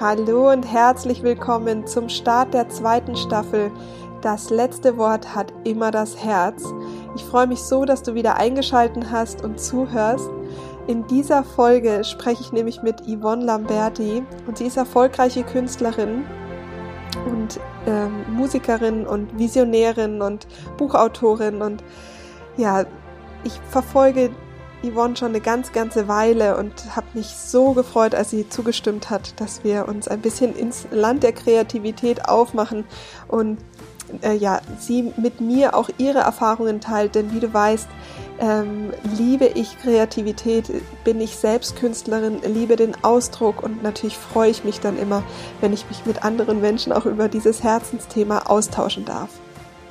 Hallo und herzlich willkommen zum Start der zweiten Staffel. Das letzte Wort hat immer das Herz. Ich freue mich so, dass du wieder eingeschalten hast und zuhörst. In dieser Folge spreche ich nämlich mit Yvonne Lamberti und sie ist erfolgreiche Künstlerin und ähm, Musikerin und Visionärin und Buchautorin und ja, ich verfolge Yvonne schon eine ganz, ganze Weile und habe mich so gefreut, als sie zugestimmt hat, dass wir uns ein bisschen ins Land der Kreativität aufmachen und äh, ja, sie mit mir auch ihre Erfahrungen teilt, denn wie du weißt, ähm, liebe ich Kreativität, bin ich selbst Künstlerin, liebe den Ausdruck und natürlich freue ich mich dann immer, wenn ich mich mit anderen Menschen auch über dieses Herzensthema austauschen darf.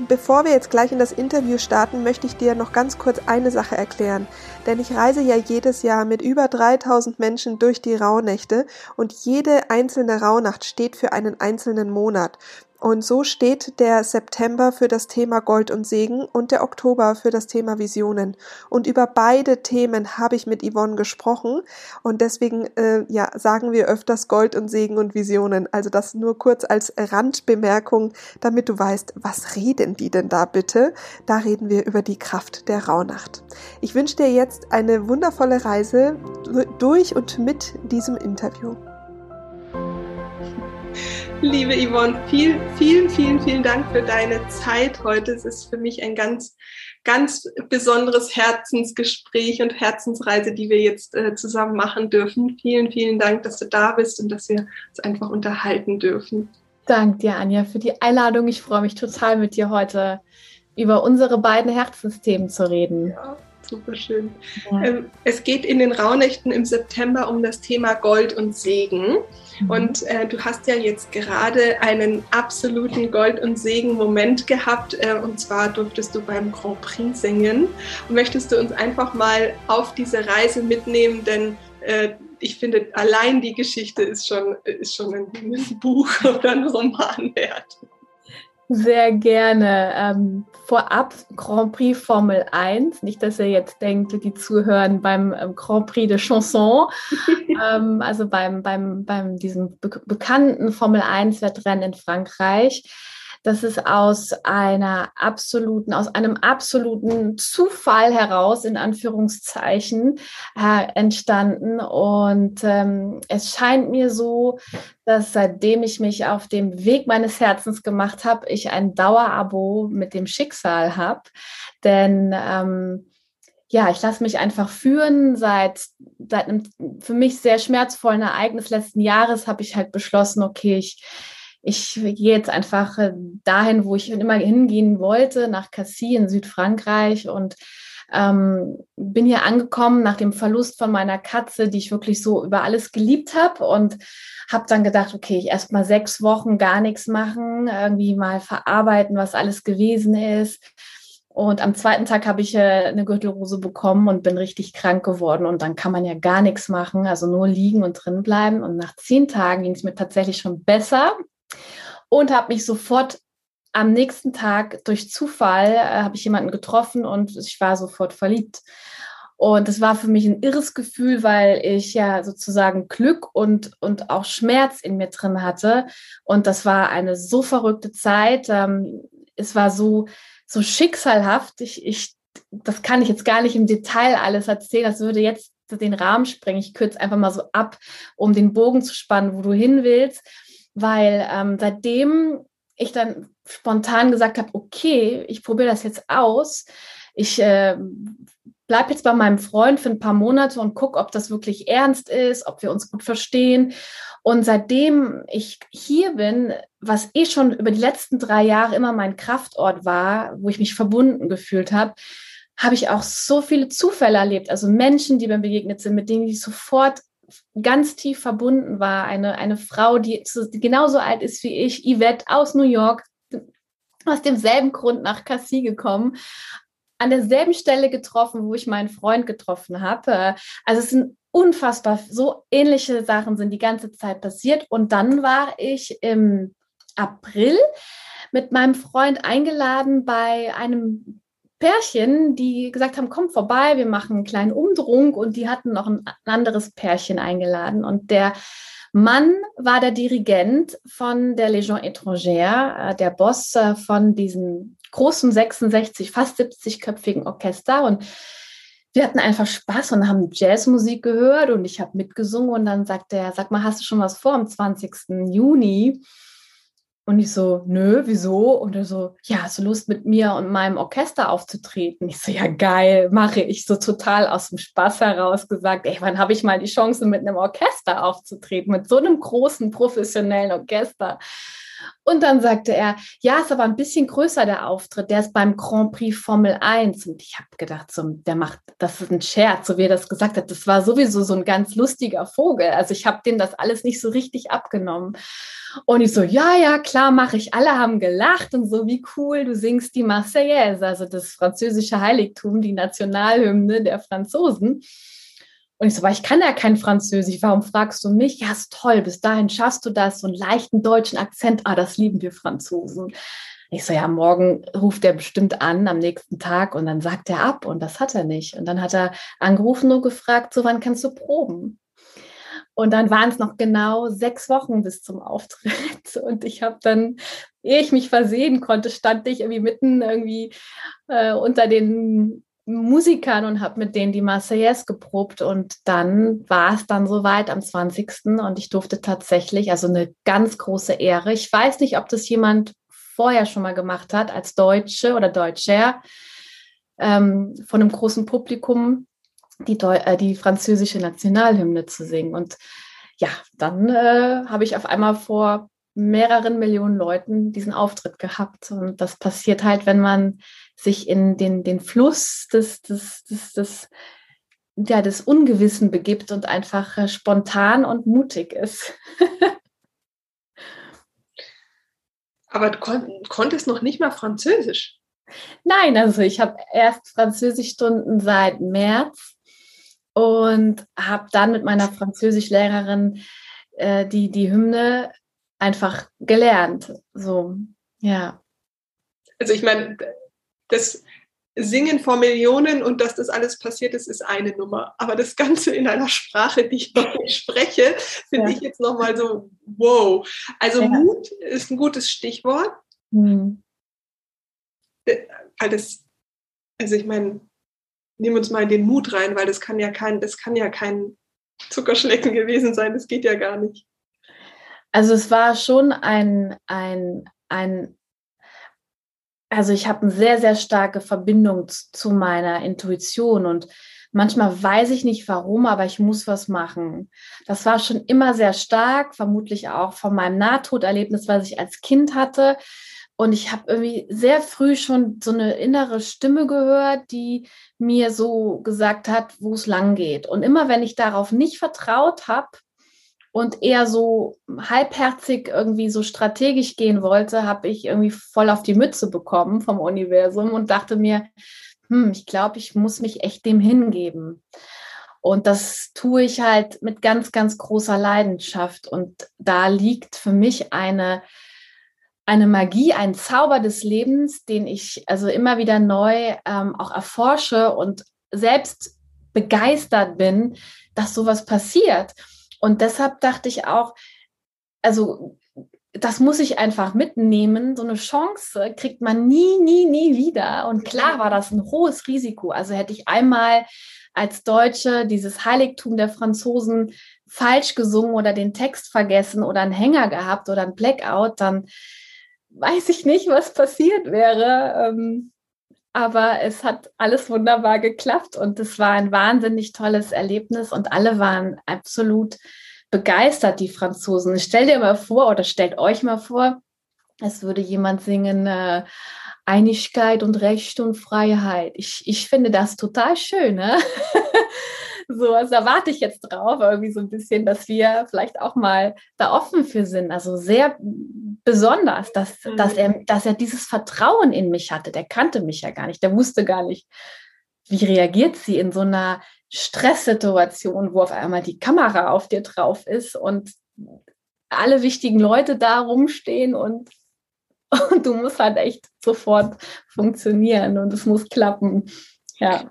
Bevor wir jetzt gleich in das Interview starten, möchte ich dir noch ganz kurz eine Sache erklären. Denn ich reise ja jedes Jahr mit über 3000 Menschen durch die Rauhnächte und jede einzelne Rauhnacht steht für einen einzelnen Monat. Und so steht der September für das Thema Gold und Segen und der Oktober für das Thema Visionen. Und über beide Themen habe ich mit Yvonne gesprochen und deswegen äh, ja, sagen wir öfters Gold und Segen und Visionen. Also das nur kurz als Randbemerkung, damit du weißt, was reden die denn da bitte? Da reden wir über die Kraft der Rauhnacht. Ich wünsche dir jetzt eine wundervolle Reise durch und mit diesem Interview. Liebe Yvonne, vielen, vielen, vielen, vielen Dank für deine Zeit heute. Es ist für mich ein ganz, ganz besonderes Herzensgespräch und Herzensreise, die wir jetzt äh, zusammen machen dürfen. Vielen, vielen Dank, dass du da bist und dass wir uns einfach unterhalten dürfen. Dank dir, Anja, für die Einladung. Ich freue mich total, mit dir heute über unsere beiden Herzensthemen zu reden. Ja super schön. Ja. Ähm, es geht in den Rauhnächten im September um das Thema Gold und Segen. Mhm. Und äh, du hast ja jetzt gerade einen absoluten Gold- und Segen-Moment gehabt. Äh, und zwar durftest du beim Grand Prix singen. Und möchtest du uns einfach mal auf diese Reise mitnehmen? Denn äh, ich finde, allein die Geschichte ist schon, ist schon ein, ein Buch oder ein Roman wert. Sehr gerne. Ähm, vorab Grand Prix Formel 1. Nicht, dass ihr jetzt denkt, die zuhören beim ähm, Grand Prix de Chanson. ähm, also beim, beim, beim diesem be bekannten Formel 1 Wettrennen in Frankreich das ist aus einer absoluten, aus einem absoluten Zufall heraus, in Anführungszeichen, äh, entstanden. Und ähm, es scheint mir so, dass seitdem ich mich auf dem Weg meines Herzens gemacht habe, ich ein Dauerabo mit dem Schicksal habe. Denn ähm, ja, ich lasse mich einfach führen. Seit, seit einem für mich sehr schmerzvollen Ereignis letzten Jahres habe ich halt beschlossen, okay, ich ich gehe jetzt einfach äh, dahin, wo ich immer hingehen wollte, nach Cassis in Südfrankreich und ähm, bin hier angekommen nach dem Verlust von meiner Katze, die ich wirklich so über alles geliebt habe und habe dann gedacht, okay, ich erst mal sechs Wochen gar nichts machen, irgendwie mal verarbeiten, was alles gewesen ist. Und am zweiten Tag habe ich äh, eine Gürtelrose bekommen und bin richtig krank geworden. Und dann kann man ja gar nichts machen, also nur liegen und drin bleiben. Und nach zehn Tagen ging es mir tatsächlich schon besser und habe mich sofort am nächsten Tag durch Zufall äh, habe ich jemanden getroffen und ich war sofort verliebt. Und das war für mich ein irres Gefühl, weil ich ja sozusagen Glück und, und auch Schmerz in mir drin hatte. Und das war eine so verrückte Zeit. Ähm, es war so, so schicksalhaft. Ich, ich, das kann ich jetzt gar nicht im Detail alles erzählen. Das würde jetzt den Rahmen sprengen. Ich kürze einfach mal so ab, um den Bogen zu spannen, wo du hin willst weil ähm, seitdem ich dann spontan gesagt habe, okay, ich probiere das jetzt aus. Ich äh, bleibe jetzt bei meinem Freund für ein paar Monate und gucke, ob das wirklich ernst ist, ob wir uns gut verstehen. Und seitdem ich hier bin, was eh schon über die letzten drei Jahre immer mein Kraftort war, wo ich mich verbunden gefühlt habe, habe ich auch so viele Zufälle erlebt. Also Menschen, die mir begegnet sind, mit denen ich sofort ganz tief verbunden war. Eine, eine Frau, die, genauso alt ist wie ich, Yvette aus New York, aus demselben Grund nach Cassis gekommen, an derselben Stelle getroffen, wo ich meinen Freund getroffen habe. Also es sind unfassbar so ähnliche Sachen sind die ganze Zeit passiert. Und dann war ich im April mit meinem Freund eingeladen bei einem Pärchen, die gesagt haben, komm vorbei, wir machen einen kleinen Umdrung und die hatten noch ein anderes Pärchen eingeladen und der Mann war der Dirigent von der Légion étrangère, äh, der Boss äh, von diesem großen 66, fast 70-köpfigen Orchester. Und wir hatten einfach Spaß und haben Jazzmusik gehört und ich habe mitgesungen. Und dann sagte er, sag mal, hast du schon was vor am 20. Juni? Und ich so, nö, wieso? Und er so, ja, hast du Lust mit mir und meinem Orchester aufzutreten? Ich so, ja, geil, mache ich. So total aus dem Spaß heraus gesagt, ey, wann habe ich mal die Chance, mit einem Orchester aufzutreten, mit so einem großen professionellen Orchester? Und dann sagte er, ja, ist aber ein bisschen größer der Auftritt. Der ist beim Grand Prix Formel 1. Und ich habe gedacht, so, der macht, das ist ein Scherz, so wie er das gesagt hat. Das war sowieso so ein ganz lustiger Vogel. Also ich habe denen das alles nicht so richtig abgenommen. Und ich so, ja, ja, klar, mache ich. Alle haben gelacht und so, wie cool, du singst die Marseillaise, also das französische Heiligtum, die Nationalhymne der Franzosen. Und ich so, weil ich kann ja kein Französisch, warum fragst du mich? Ja, ist toll, bis dahin schaffst du das, so einen leichten deutschen Akzent. Ah, das lieben wir Franzosen. Ich so, ja, morgen ruft er bestimmt an am nächsten Tag und dann sagt er ab und das hat er nicht. Und dann hat er angerufen und gefragt, so wann kannst du proben? Und dann waren es noch genau sechs Wochen bis zum Auftritt. Und ich habe dann, ehe ich mich versehen konnte, stand ich irgendwie mitten irgendwie äh, unter den Musikern und habe mit denen die Marseillaise geprobt und dann war es dann soweit am 20. und ich durfte tatsächlich, also eine ganz große Ehre. Ich weiß nicht, ob das jemand vorher schon mal gemacht hat als Deutsche oder Deutscher ähm, von einem großen Publikum die, Deu äh, die französische Nationalhymne zu singen. Und ja, dann äh, habe ich auf einmal vor mehreren Millionen Leuten diesen Auftritt gehabt. Und das passiert halt, wenn man sich in den, den Fluss des, des, des, des, ja, des Ungewissen begibt und einfach äh, spontan und mutig ist. Aber du kon konntest noch nicht mal Französisch. Nein, also ich habe erst Französischstunden seit März und habe dann mit meiner Französischlehrerin äh, die, die Hymne einfach gelernt. So, ja. Also ich meine, das Singen vor Millionen und dass das alles passiert ist, ist eine Nummer. Aber das Ganze in einer Sprache, die ich noch nicht spreche, finde ja. ich jetzt nochmal so, wow. Also ja. Mut ist ein gutes Stichwort. Hm. Weil das, also ich meine, nehmen uns mal den Mut rein, weil das kann ja kein, das kann ja kein Zuckerschlecken gewesen sein, das geht ja gar nicht. Also es war schon ein, ein, ein also ich habe eine sehr, sehr starke Verbindung zu meiner Intuition und manchmal weiß ich nicht warum, aber ich muss was machen. Das war schon immer sehr stark, vermutlich auch von meinem Nahtoderlebnis, was ich als Kind hatte. Und ich habe irgendwie sehr früh schon so eine innere Stimme gehört, die mir so gesagt hat, wo es lang geht. Und immer wenn ich darauf nicht vertraut habe, und eher so halbherzig irgendwie so strategisch gehen wollte, habe ich irgendwie voll auf die Mütze bekommen vom Universum und dachte mir, hm, ich glaube, ich muss mich echt dem hingeben. Und das tue ich halt mit ganz, ganz großer Leidenschaft. Und da liegt für mich eine, eine Magie, ein Zauber des Lebens, den ich also immer wieder neu ähm, auch erforsche und selbst begeistert bin, dass sowas passiert. Und deshalb dachte ich auch, also das muss ich einfach mitnehmen. So eine Chance kriegt man nie, nie, nie wieder. Und klar war das ein hohes Risiko. Also hätte ich einmal als Deutsche dieses Heiligtum der Franzosen falsch gesungen oder den Text vergessen oder einen Hänger gehabt oder ein Blackout, dann weiß ich nicht, was passiert wäre. Ähm, aber es hat alles wunderbar geklappt und es war ein wahnsinnig tolles Erlebnis und alle waren absolut begeistert, die Franzosen. Stell dir mal vor oder stellt euch mal vor, es würde jemand singen, äh, Einigkeit und Recht und Freiheit. Ich, ich finde das total schön. Ne? so, also da warte ich jetzt drauf, irgendwie so ein bisschen, dass wir vielleicht auch mal da offen für sind. Also sehr besonders, dass, mhm. dass, er, dass er dieses Vertrauen in mich hatte. Der kannte mich ja gar nicht, der wusste gar nicht, wie reagiert sie in so einer Stresssituation, wo auf einmal die Kamera auf dir drauf ist und alle wichtigen Leute da rumstehen und, und du musst halt echt sofort funktionieren und es muss klappen. Ja.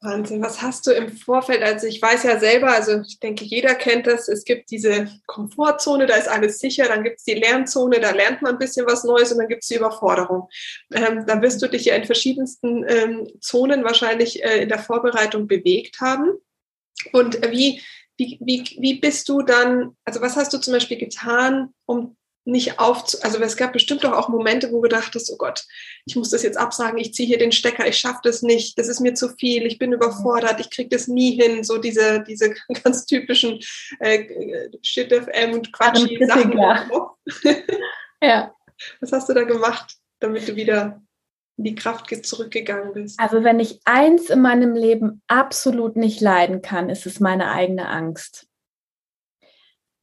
Wahnsinn, was hast du im Vorfeld? Also ich weiß ja selber, also ich denke, jeder kennt das, es gibt diese Komfortzone, da ist alles sicher, dann gibt es die Lernzone, da lernt man ein bisschen was Neues und dann gibt es die Überforderung. Ähm, dann wirst du dich ja in verschiedensten ähm, Zonen wahrscheinlich äh, in der Vorbereitung bewegt haben. Und wie, wie, wie, wie bist du dann, also was hast du zum Beispiel getan, um nicht auf, also es gab bestimmt doch auch Momente, wo du dachtest, oh Gott, ich muss das jetzt absagen, ich ziehe hier den Stecker, ich schaffe das nicht, das ist mir zu viel, ich bin überfordert, ich kriege das nie hin, so diese, diese ganz typischen äh, Shit FM und Quatsch Sachen. ja. Was hast du da gemacht, damit du wieder in die Kraft zurückgegangen bist? Also wenn ich eins in meinem Leben absolut nicht leiden kann, ist es meine eigene Angst.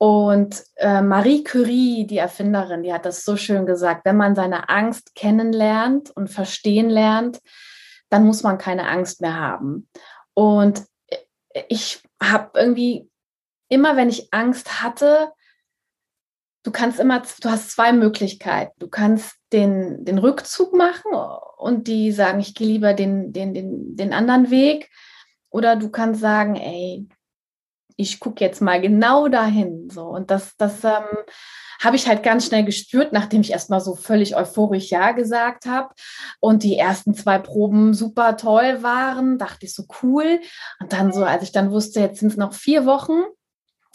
Und äh, Marie Curie, die Erfinderin, die hat das so schön gesagt, wenn man seine Angst kennenlernt und verstehen lernt, dann muss man keine Angst mehr haben. Und äh, ich habe irgendwie immer, wenn ich Angst hatte, du kannst immer, du hast zwei Möglichkeiten. Du kannst den, den Rückzug machen und die sagen, ich gehe lieber den, den, den, den anderen Weg. Oder du kannst sagen, ey, ich gucke jetzt mal genau dahin. So. Und das, das ähm, habe ich halt ganz schnell gespürt, nachdem ich erstmal so völlig euphorisch Ja gesagt habe. Und die ersten zwei Proben super toll waren, dachte ich so cool. Und dann so, als ich dann wusste, jetzt sind es noch vier Wochen.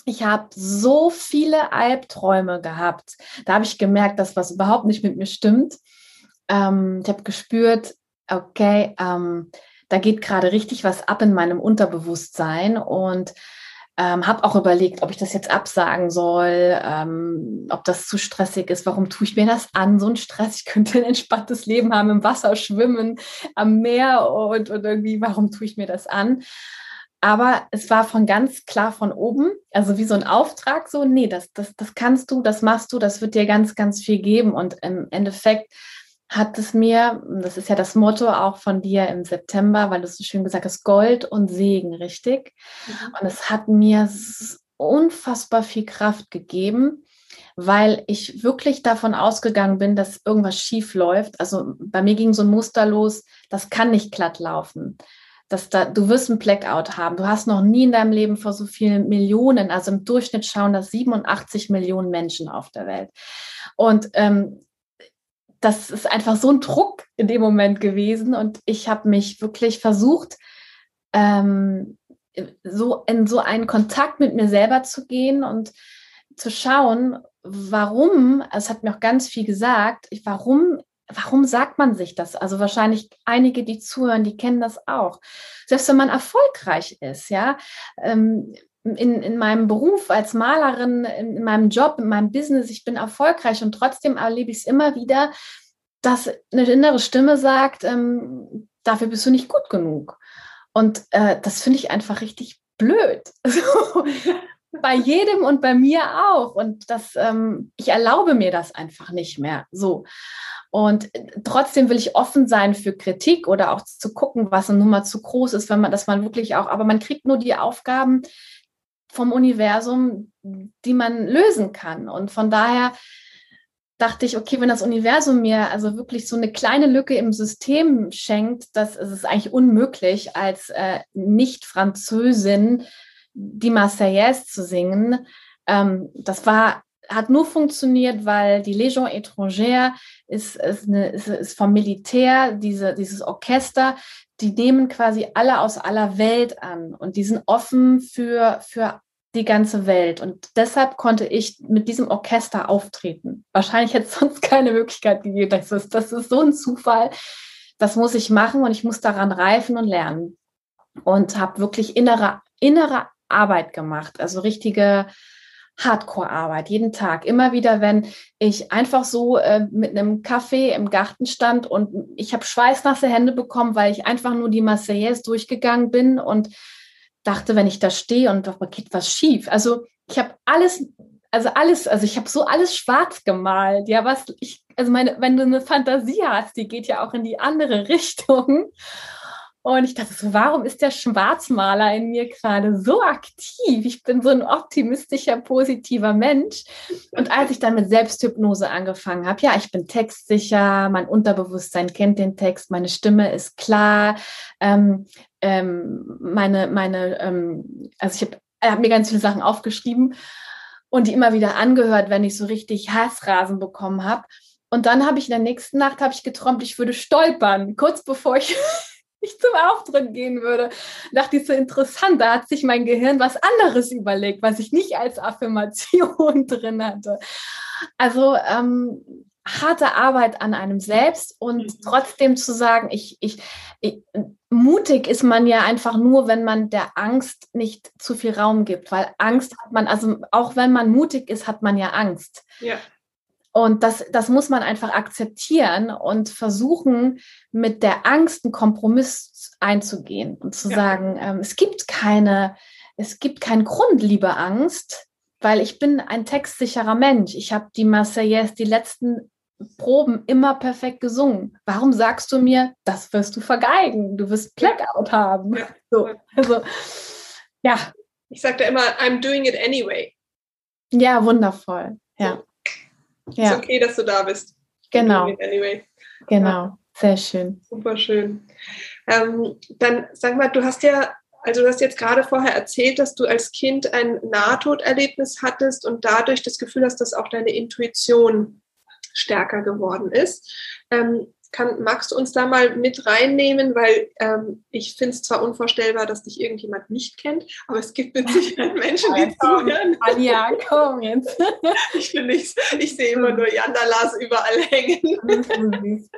Ich habe so viele Albträume gehabt. Da habe ich gemerkt, dass was überhaupt nicht mit mir stimmt. Ähm, ich habe gespürt, okay, ähm, da geht gerade richtig was ab in meinem Unterbewusstsein und ähm, habe auch überlegt, ob ich das jetzt absagen soll, ähm, ob das zu stressig ist. Warum tue ich mir das an? So ein Stress. Ich könnte ein entspanntes Leben haben, im Wasser schwimmen, am Meer und, und irgendwie, warum tue ich mir das an? Aber es war von ganz klar von oben, also wie so ein Auftrag, so, nee, das, das, das kannst du, das machst du, das wird dir ganz, ganz viel geben. Und im Endeffekt hat es mir, das ist ja das Motto auch von dir im September, weil du so schön gesagt hast, Gold und Segen, richtig? Mhm. Und es hat mir unfassbar viel Kraft gegeben, weil ich wirklich davon ausgegangen bin, dass irgendwas schief läuft. Also bei mir ging so ein Muster los, das kann nicht glatt laufen. Das da, du wirst ein Blackout haben. Du hast noch nie in deinem Leben vor so vielen Millionen, also im Durchschnitt schauen das 87 Millionen Menschen auf der Welt. Und ähm, das ist einfach so ein Druck in dem Moment gewesen und ich habe mich wirklich versucht, ähm, so in so einen Kontakt mit mir selber zu gehen und zu schauen, warum, es hat mir auch ganz viel gesagt, warum, warum sagt man sich das? Also wahrscheinlich einige, die zuhören, die kennen das auch. Selbst wenn man erfolgreich ist, ja, ähm, in, in meinem Beruf als Malerin, in, in meinem Job, in meinem Business, ich bin erfolgreich und trotzdem erlebe ich es immer wieder, dass eine innere Stimme sagt, ähm, dafür bist du nicht gut genug. Und äh, das finde ich einfach richtig blöd. bei jedem und bei mir auch. Und das, ähm, ich erlaube mir das einfach nicht mehr. So. Und äh, trotzdem will ich offen sein für Kritik oder auch zu gucken, was eine Nummer zu groß ist, wenn man, dass man wirklich auch, aber man kriegt nur die Aufgaben, vom Universum, die man lösen kann. Und von daher dachte ich, okay, wenn das Universum mir also wirklich so eine kleine Lücke im System schenkt, das ist es eigentlich unmöglich, als äh, Nicht-Französin die Marseillaise zu singen. Ähm, das war hat nur funktioniert, weil die Légion étrangère ist, ist, eine, ist, ist vom Militär, diese, dieses Orchester, die nehmen quasi alle aus aller Welt an und die sind offen für, für die ganze Welt. Und deshalb konnte ich mit diesem Orchester auftreten. Wahrscheinlich hätte es sonst keine Möglichkeit gegeben. Das ist, das ist so ein Zufall. Das muss ich machen und ich muss daran reifen und lernen. Und habe wirklich innere, innere Arbeit gemacht. Also richtige Hardcore-Arbeit, jeden Tag. Immer wieder, wenn ich einfach so äh, mit einem Kaffee im Garten stand und ich habe schweißnasse Hände bekommen, weil ich einfach nur die Marseillaise durchgegangen bin und dachte, wenn ich da stehe und da geht was schief. Also ich habe alles, also alles, also ich habe so alles schwarz gemalt. Ja, was ich, also meine, wenn du eine Fantasie hast, die geht ja auch in die andere Richtung. Und ich dachte so, warum ist der Schwarzmaler in mir gerade so aktiv? Ich bin so ein optimistischer, positiver Mensch. Und als ich dann mit Selbsthypnose angefangen habe, ja, ich bin textsicher, mein Unterbewusstsein kennt den Text, meine Stimme ist klar, ähm, ähm, meine, meine, ähm, also ich habe hab mir ganz viele Sachen aufgeschrieben und die immer wieder angehört, wenn ich so richtig Hassrasen bekommen habe. Und dann habe ich in der nächsten Nacht habe ich geträumt, ich würde stolpern, kurz bevor ich ich zum Auftritt gehen würde. Dachte ich so interessant, da hat sich mein Gehirn was anderes überlegt, was ich nicht als Affirmation drin hatte. Also ähm, harte Arbeit an einem selbst und mhm. trotzdem zu sagen, ich, ich, ich, mutig ist man ja einfach nur, wenn man der Angst nicht zu viel Raum gibt, weil Angst hat man, also auch wenn man mutig ist, hat man ja Angst. Ja. Und das, das muss man einfach akzeptieren und versuchen, mit der Angst einen Kompromiss einzugehen und zu ja. sagen, ähm, es gibt keine, es gibt keinen Grund, liebe Angst, weil ich bin ein textsicherer Mensch. Ich habe die Marseillaise, die letzten Proben immer perfekt gesungen. Warum sagst du mir, das wirst du vergeigen? Du wirst Blackout haben. Ja. So, also, ja. Ich sagte immer, I'm doing it anyway. Ja, wundervoll. Ja. Ja. Ist okay, dass du da bist. Genau. Anyway. Genau, ja. sehr schön. Super schön. Ähm, dann sag mal, du hast ja, also du hast jetzt gerade vorher erzählt, dass du als Kind ein Nahtoderlebnis hattest und dadurch das Gefühl hast, dass auch deine Intuition stärker geworden ist. Ähm, kann, magst du uns da mal mit reinnehmen, weil ähm, ich finde es zwar unvorstellbar, dass dich irgendjemand nicht kennt, aber es gibt mit Sicherheit Menschen, die zuhören. Anja, komm jetzt. ich ich, ich sehe immer nur Jandalas überall hängen.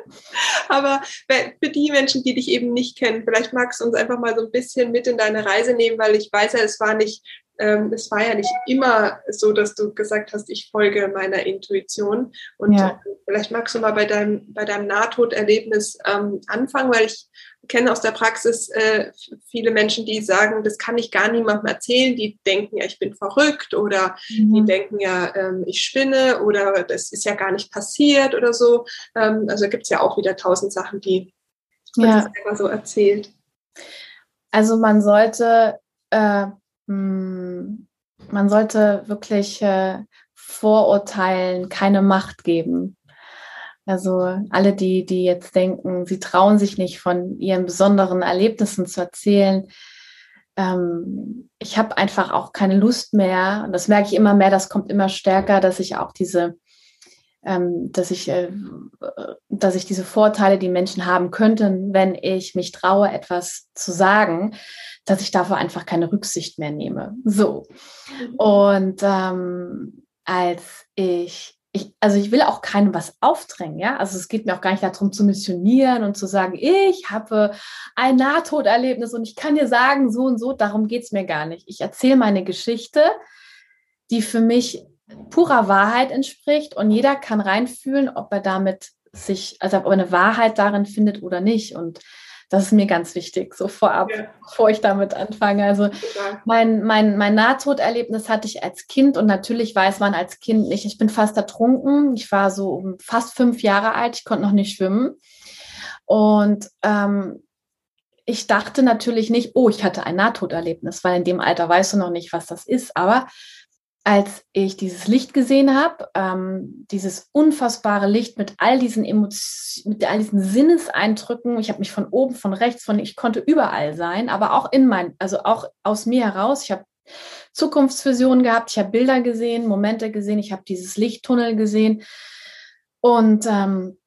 aber für die Menschen, die dich eben nicht kennen, vielleicht magst du uns einfach mal so ein bisschen mit in deine Reise nehmen, weil ich weiß ja, es war nicht ähm, es war ja nicht immer so, dass du gesagt hast, ich folge meiner Intuition. Und ja. Äh, vielleicht magst du mal bei deinem, bei deinem Nahtoderlebnis ähm, anfangen, weil ich kenne aus der Praxis äh, viele Menschen, die sagen, das kann ich gar niemandem erzählen. Die denken ja, ich bin verrückt oder mhm. die denken ja, ähm, ich spinne oder das ist ja gar nicht passiert oder so. Ähm, also gibt es ja auch wieder tausend Sachen, die man ja. selber so erzählt. Also man sollte äh, man sollte wirklich äh, Vorurteilen keine Macht geben. Also alle, die, die jetzt denken, sie trauen sich nicht von ihren besonderen Erlebnissen zu erzählen. Ähm, ich habe einfach auch keine Lust mehr. Und das merke ich immer mehr, das kommt immer stärker, dass ich auch diese, ähm, dass ich, äh, dass ich diese Vorteile, die Menschen haben könnten, wenn ich mich traue, etwas zu sagen, dass ich dafür einfach keine Rücksicht mehr nehme. So. Mhm. Und ähm, als ich, ich, also ich will auch keinem was aufdrängen, ja. Also es geht mir auch gar nicht darum zu missionieren und zu sagen, ich habe ein Nahtoderlebnis und ich kann dir sagen, so und so, darum geht es mir gar nicht. Ich erzähle meine Geschichte, die für mich purer Wahrheit entspricht und jeder kann reinfühlen, ob er damit sich, also ob er eine Wahrheit darin findet oder nicht. Und das ist mir ganz wichtig, so vorab, ja. bevor ich damit anfange. Also mein, mein, mein Nahtoderlebnis hatte ich als Kind und natürlich weiß man als Kind nicht, ich bin fast ertrunken. Ich war so fast fünf Jahre alt, ich konnte noch nicht schwimmen. Und ähm, ich dachte natürlich nicht, oh, ich hatte ein Nahtoderlebnis, weil in dem Alter weißt du noch nicht, was das ist. Aber als ich dieses Licht gesehen habe, ähm, dieses unfassbare Licht mit all diesen Emotionen, mit all diesen Sinneseindrücken, ich habe mich von oben, von rechts, von ich konnte überall sein, aber auch in mein, also auch aus mir heraus. Ich habe Zukunftsvisionen gehabt, ich habe Bilder gesehen, Momente gesehen, ich habe dieses Lichttunnel gesehen und ähm,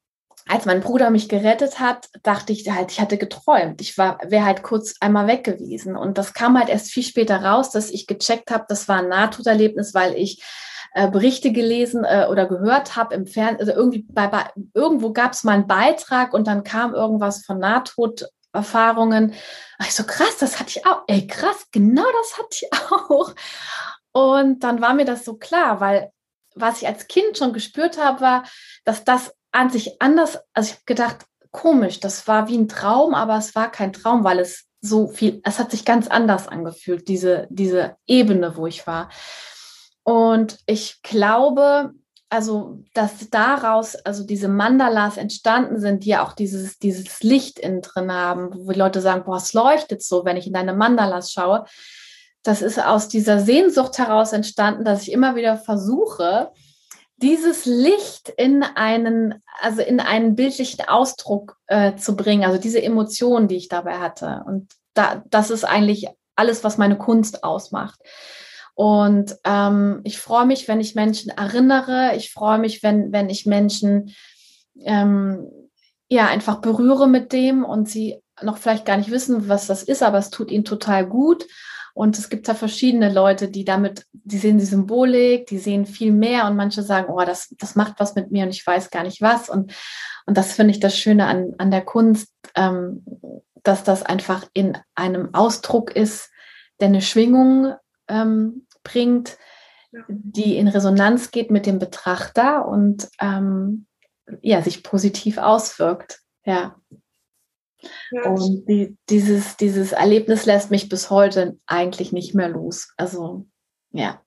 als mein Bruder mich gerettet hat, dachte ich halt, ich hatte geträumt. Ich war, wäre halt kurz einmal weg gewesen. Und das kam halt erst viel später raus, dass ich gecheckt habe, das war ein Nahtoderlebnis, weil ich äh, Berichte gelesen äh, oder gehört habe im Fernsehen. Also irgendwie bei, bei irgendwo gab es mal einen Beitrag und dann kam irgendwas von Nahtoderfahrungen. Ich so krass, das hatte ich auch. Ey, krass, genau das hatte ich auch. Und dann war mir das so klar, weil was ich als Kind schon gespürt habe, war, dass das an sich anders, also ich habe gedacht, komisch, das war wie ein Traum, aber es war kein Traum, weil es so viel, es hat sich ganz anders angefühlt, diese, diese Ebene, wo ich war. Und ich glaube, also dass daraus, also diese Mandalas entstanden sind, die ja auch dieses, dieses Licht innen drin haben, wo die Leute sagen, boah, es leuchtet so, wenn ich in deine Mandalas schaue. Das ist aus dieser Sehnsucht heraus entstanden, dass ich immer wieder versuche, dieses Licht in einen, also in einen bildlichen Ausdruck äh, zu bringen, also diese Emotionen, die ich dabei hatte. Und da, das ist eigentlich alles, was meine Kunst ausmacht. Und ähm, ich freue mich, wenn ich Menschen erinnere. Ich freue mich, wenn, wenn ich Menschen ähm, ja einfach berühre mit dem und sie noch vielleicht gar nicht wissen, was das ist, aber es tut ihnen total gut. Und es gibt da verschiedene Leute, die damit, die sehen die Symbolik, die sehen viel mehr und manche sagen, oh, das, das macht was mit mir und ich weiß gar nicht was. Und, und das finde ich das Schöne an, an der Kunst, ähm, dass das einfach in einem Ausdruck ist, der eine Schwingung ähm, bringt, die in Resonanz geht mit dem Betrachter und ähm, ja, sich positiv auswirkt. Ja. Ja und die, dieses, dieses Erlebnis lässt mich bis heute eigentlich nicht mehr los. Also, ja.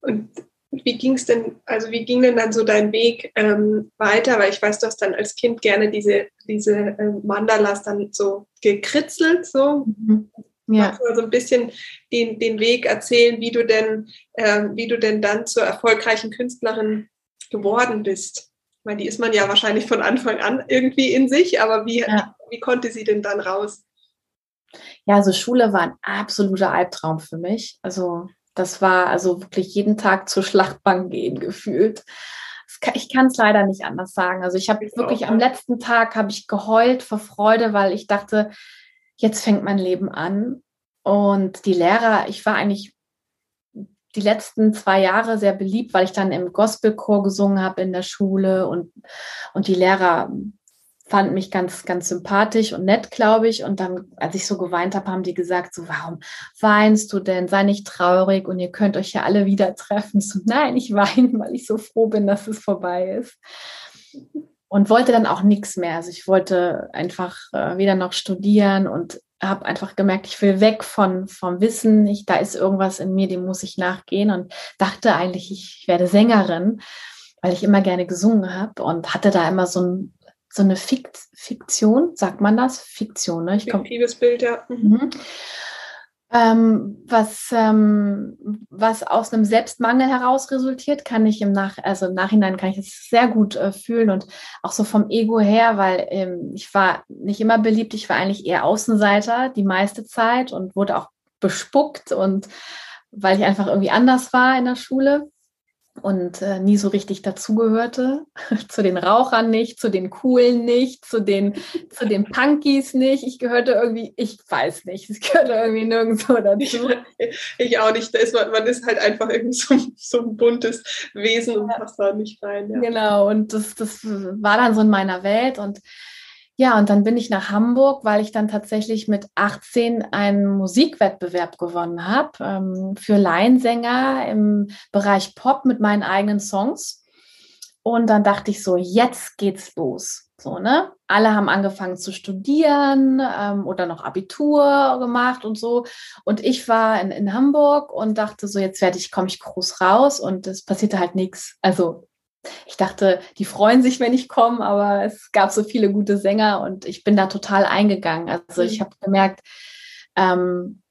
Und wie ging es denn, also wie ging denn dann so dein Weg ähm, weiter? Weil ich weiß, du hast dann als Kind gerne diese, diese äh, Mandalas dann so gekritzelt, so. Mhm. Ja. Magst du so ein bisschen den, den Weg erzählen, wie du denn, äh, wie du denn dann zur erfolgreichen Künstlerin geworden bist? Weil die ist man ja wahrscheinlich von Anfang an irgendwie in sich, aber wie, ja. wie, wie konnte sie denn dann raus? Ja, also Schule war ein absoluter Albtraum für mich. Also das war also wirklich jeden Tag zur Schlachtbank gehen gefühlt. Ich kann es leider nicht anders sagen. Also ich habe wirklich am letzten Tag habe ich geheult vor Freude, weil ich dachte, jetzt fängt mein Leben an. Und die Lehrer, ich war eigentlich die letzten zwei Jahre sehr beliebt, weil ich dann im Gospelchor gesungen habe in der Schule und, und die Lehrer fanden mich ganz, ganz sympathisch und nett, glaube ich. Und dann, als ich so geweint habe, haben die gesagt, so, warum weinst du denn? Sei nicht traurig und ihr könnt euch ja alle wieder treffen. So, nein, ich weine, weil ich so froh bin, dass es vorbei ist und wollte dann auch nichts mehr. Also ich wollte einfach äh, wieder noch studieren und habe einfach gemerkt, ich will weg von vom Wissen. Ich, da ist irgendwas in mir, dem muss ich nachgehen und dachte eigentlich, ich werde Sängerin, weil ich immer gerne gesungen habe und hatte da immer so, ein, so eine Fikt, Fiktion, sagt man das? Fiktion, ne? Ich Fiktives Bild, ja. Mhm. Ähm, was, ähm, was aus einem Selbstmangel heraus resultiert, kann ich im, Nach also im Nachhinein kann ich es sehr gut äh, fühlen und auch so vom Ego her, weil ähm, ich war nicht immer beliebt, ich war eigentlich eher Außenseiter die meiste Zeit und wurde auch bespuckt und weil ich einfach irgendwie anders war in der Schule und äh, nie so richtig dazugehörte. zu den Rauchern nicht, zu den Coolen nicht, zu den, zu den Punkies nicht. Ich gehörte irgendwie, ich weiß nicht, ich gehörte irgendwie nirgendwo dazu. Ich, auch nicht. Ist man, man ist halt einfach irgendwie so, so ein buntes Wesen und passt da nicht rein. Ja. Genau, und das, das war dann so in meiner Welt und ja, und dann bin ich nach Hamburg, weil ich dann tatsächlich mit 18 einen Musikwettbewerb gewonnen habe ähm, für Laiensänger im Bereich Pop mit meinen eigenen Songs. Und dann dachte ich so, jetzt geht's los. So, ne? Alle haben angefangen zu studieren ähm, oder noch Abitur gemacht und so. Und ich war in, in Hamburg und dachte so, jetzt werde ich, komme ich groß raus und es passierte halt nichts. Also ich dachte, die freuen sich, wenn ich komme, aber es gab so viele gute Sänger und ich bin da total eingegangen. Also ich mhm. habe gemerkt, ähm,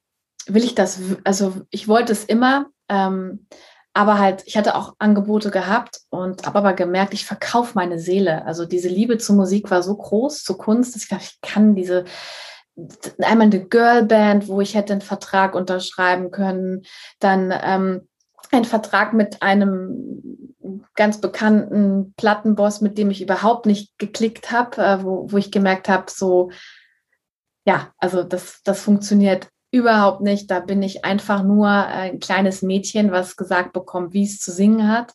will ich das, also ich wollte es immer, ähm, aber halt, ich hatte auch Angebote gehabt und habe aber gemerkt, ich verkaufe meine Seele. Also diese Liebe zur Musik war so groß, zur Kunst, dass ich dachte, ich kann diese, einmal eine Girlband, wo ich hätte einen Vertrag unterschreiben können, dann ähm, ein Vertrag mit einem ganz bekannten Plattenboss, mit dem ich überhaupt nicht geklickt habe, äh, wo, wo ich gemerkt habe, so, ja, also das, das funktioniert überhaupt nicht. Da bin ich einfach nur ein kleines Mädchen, was gesagt bekommt, wie es zu singen hat.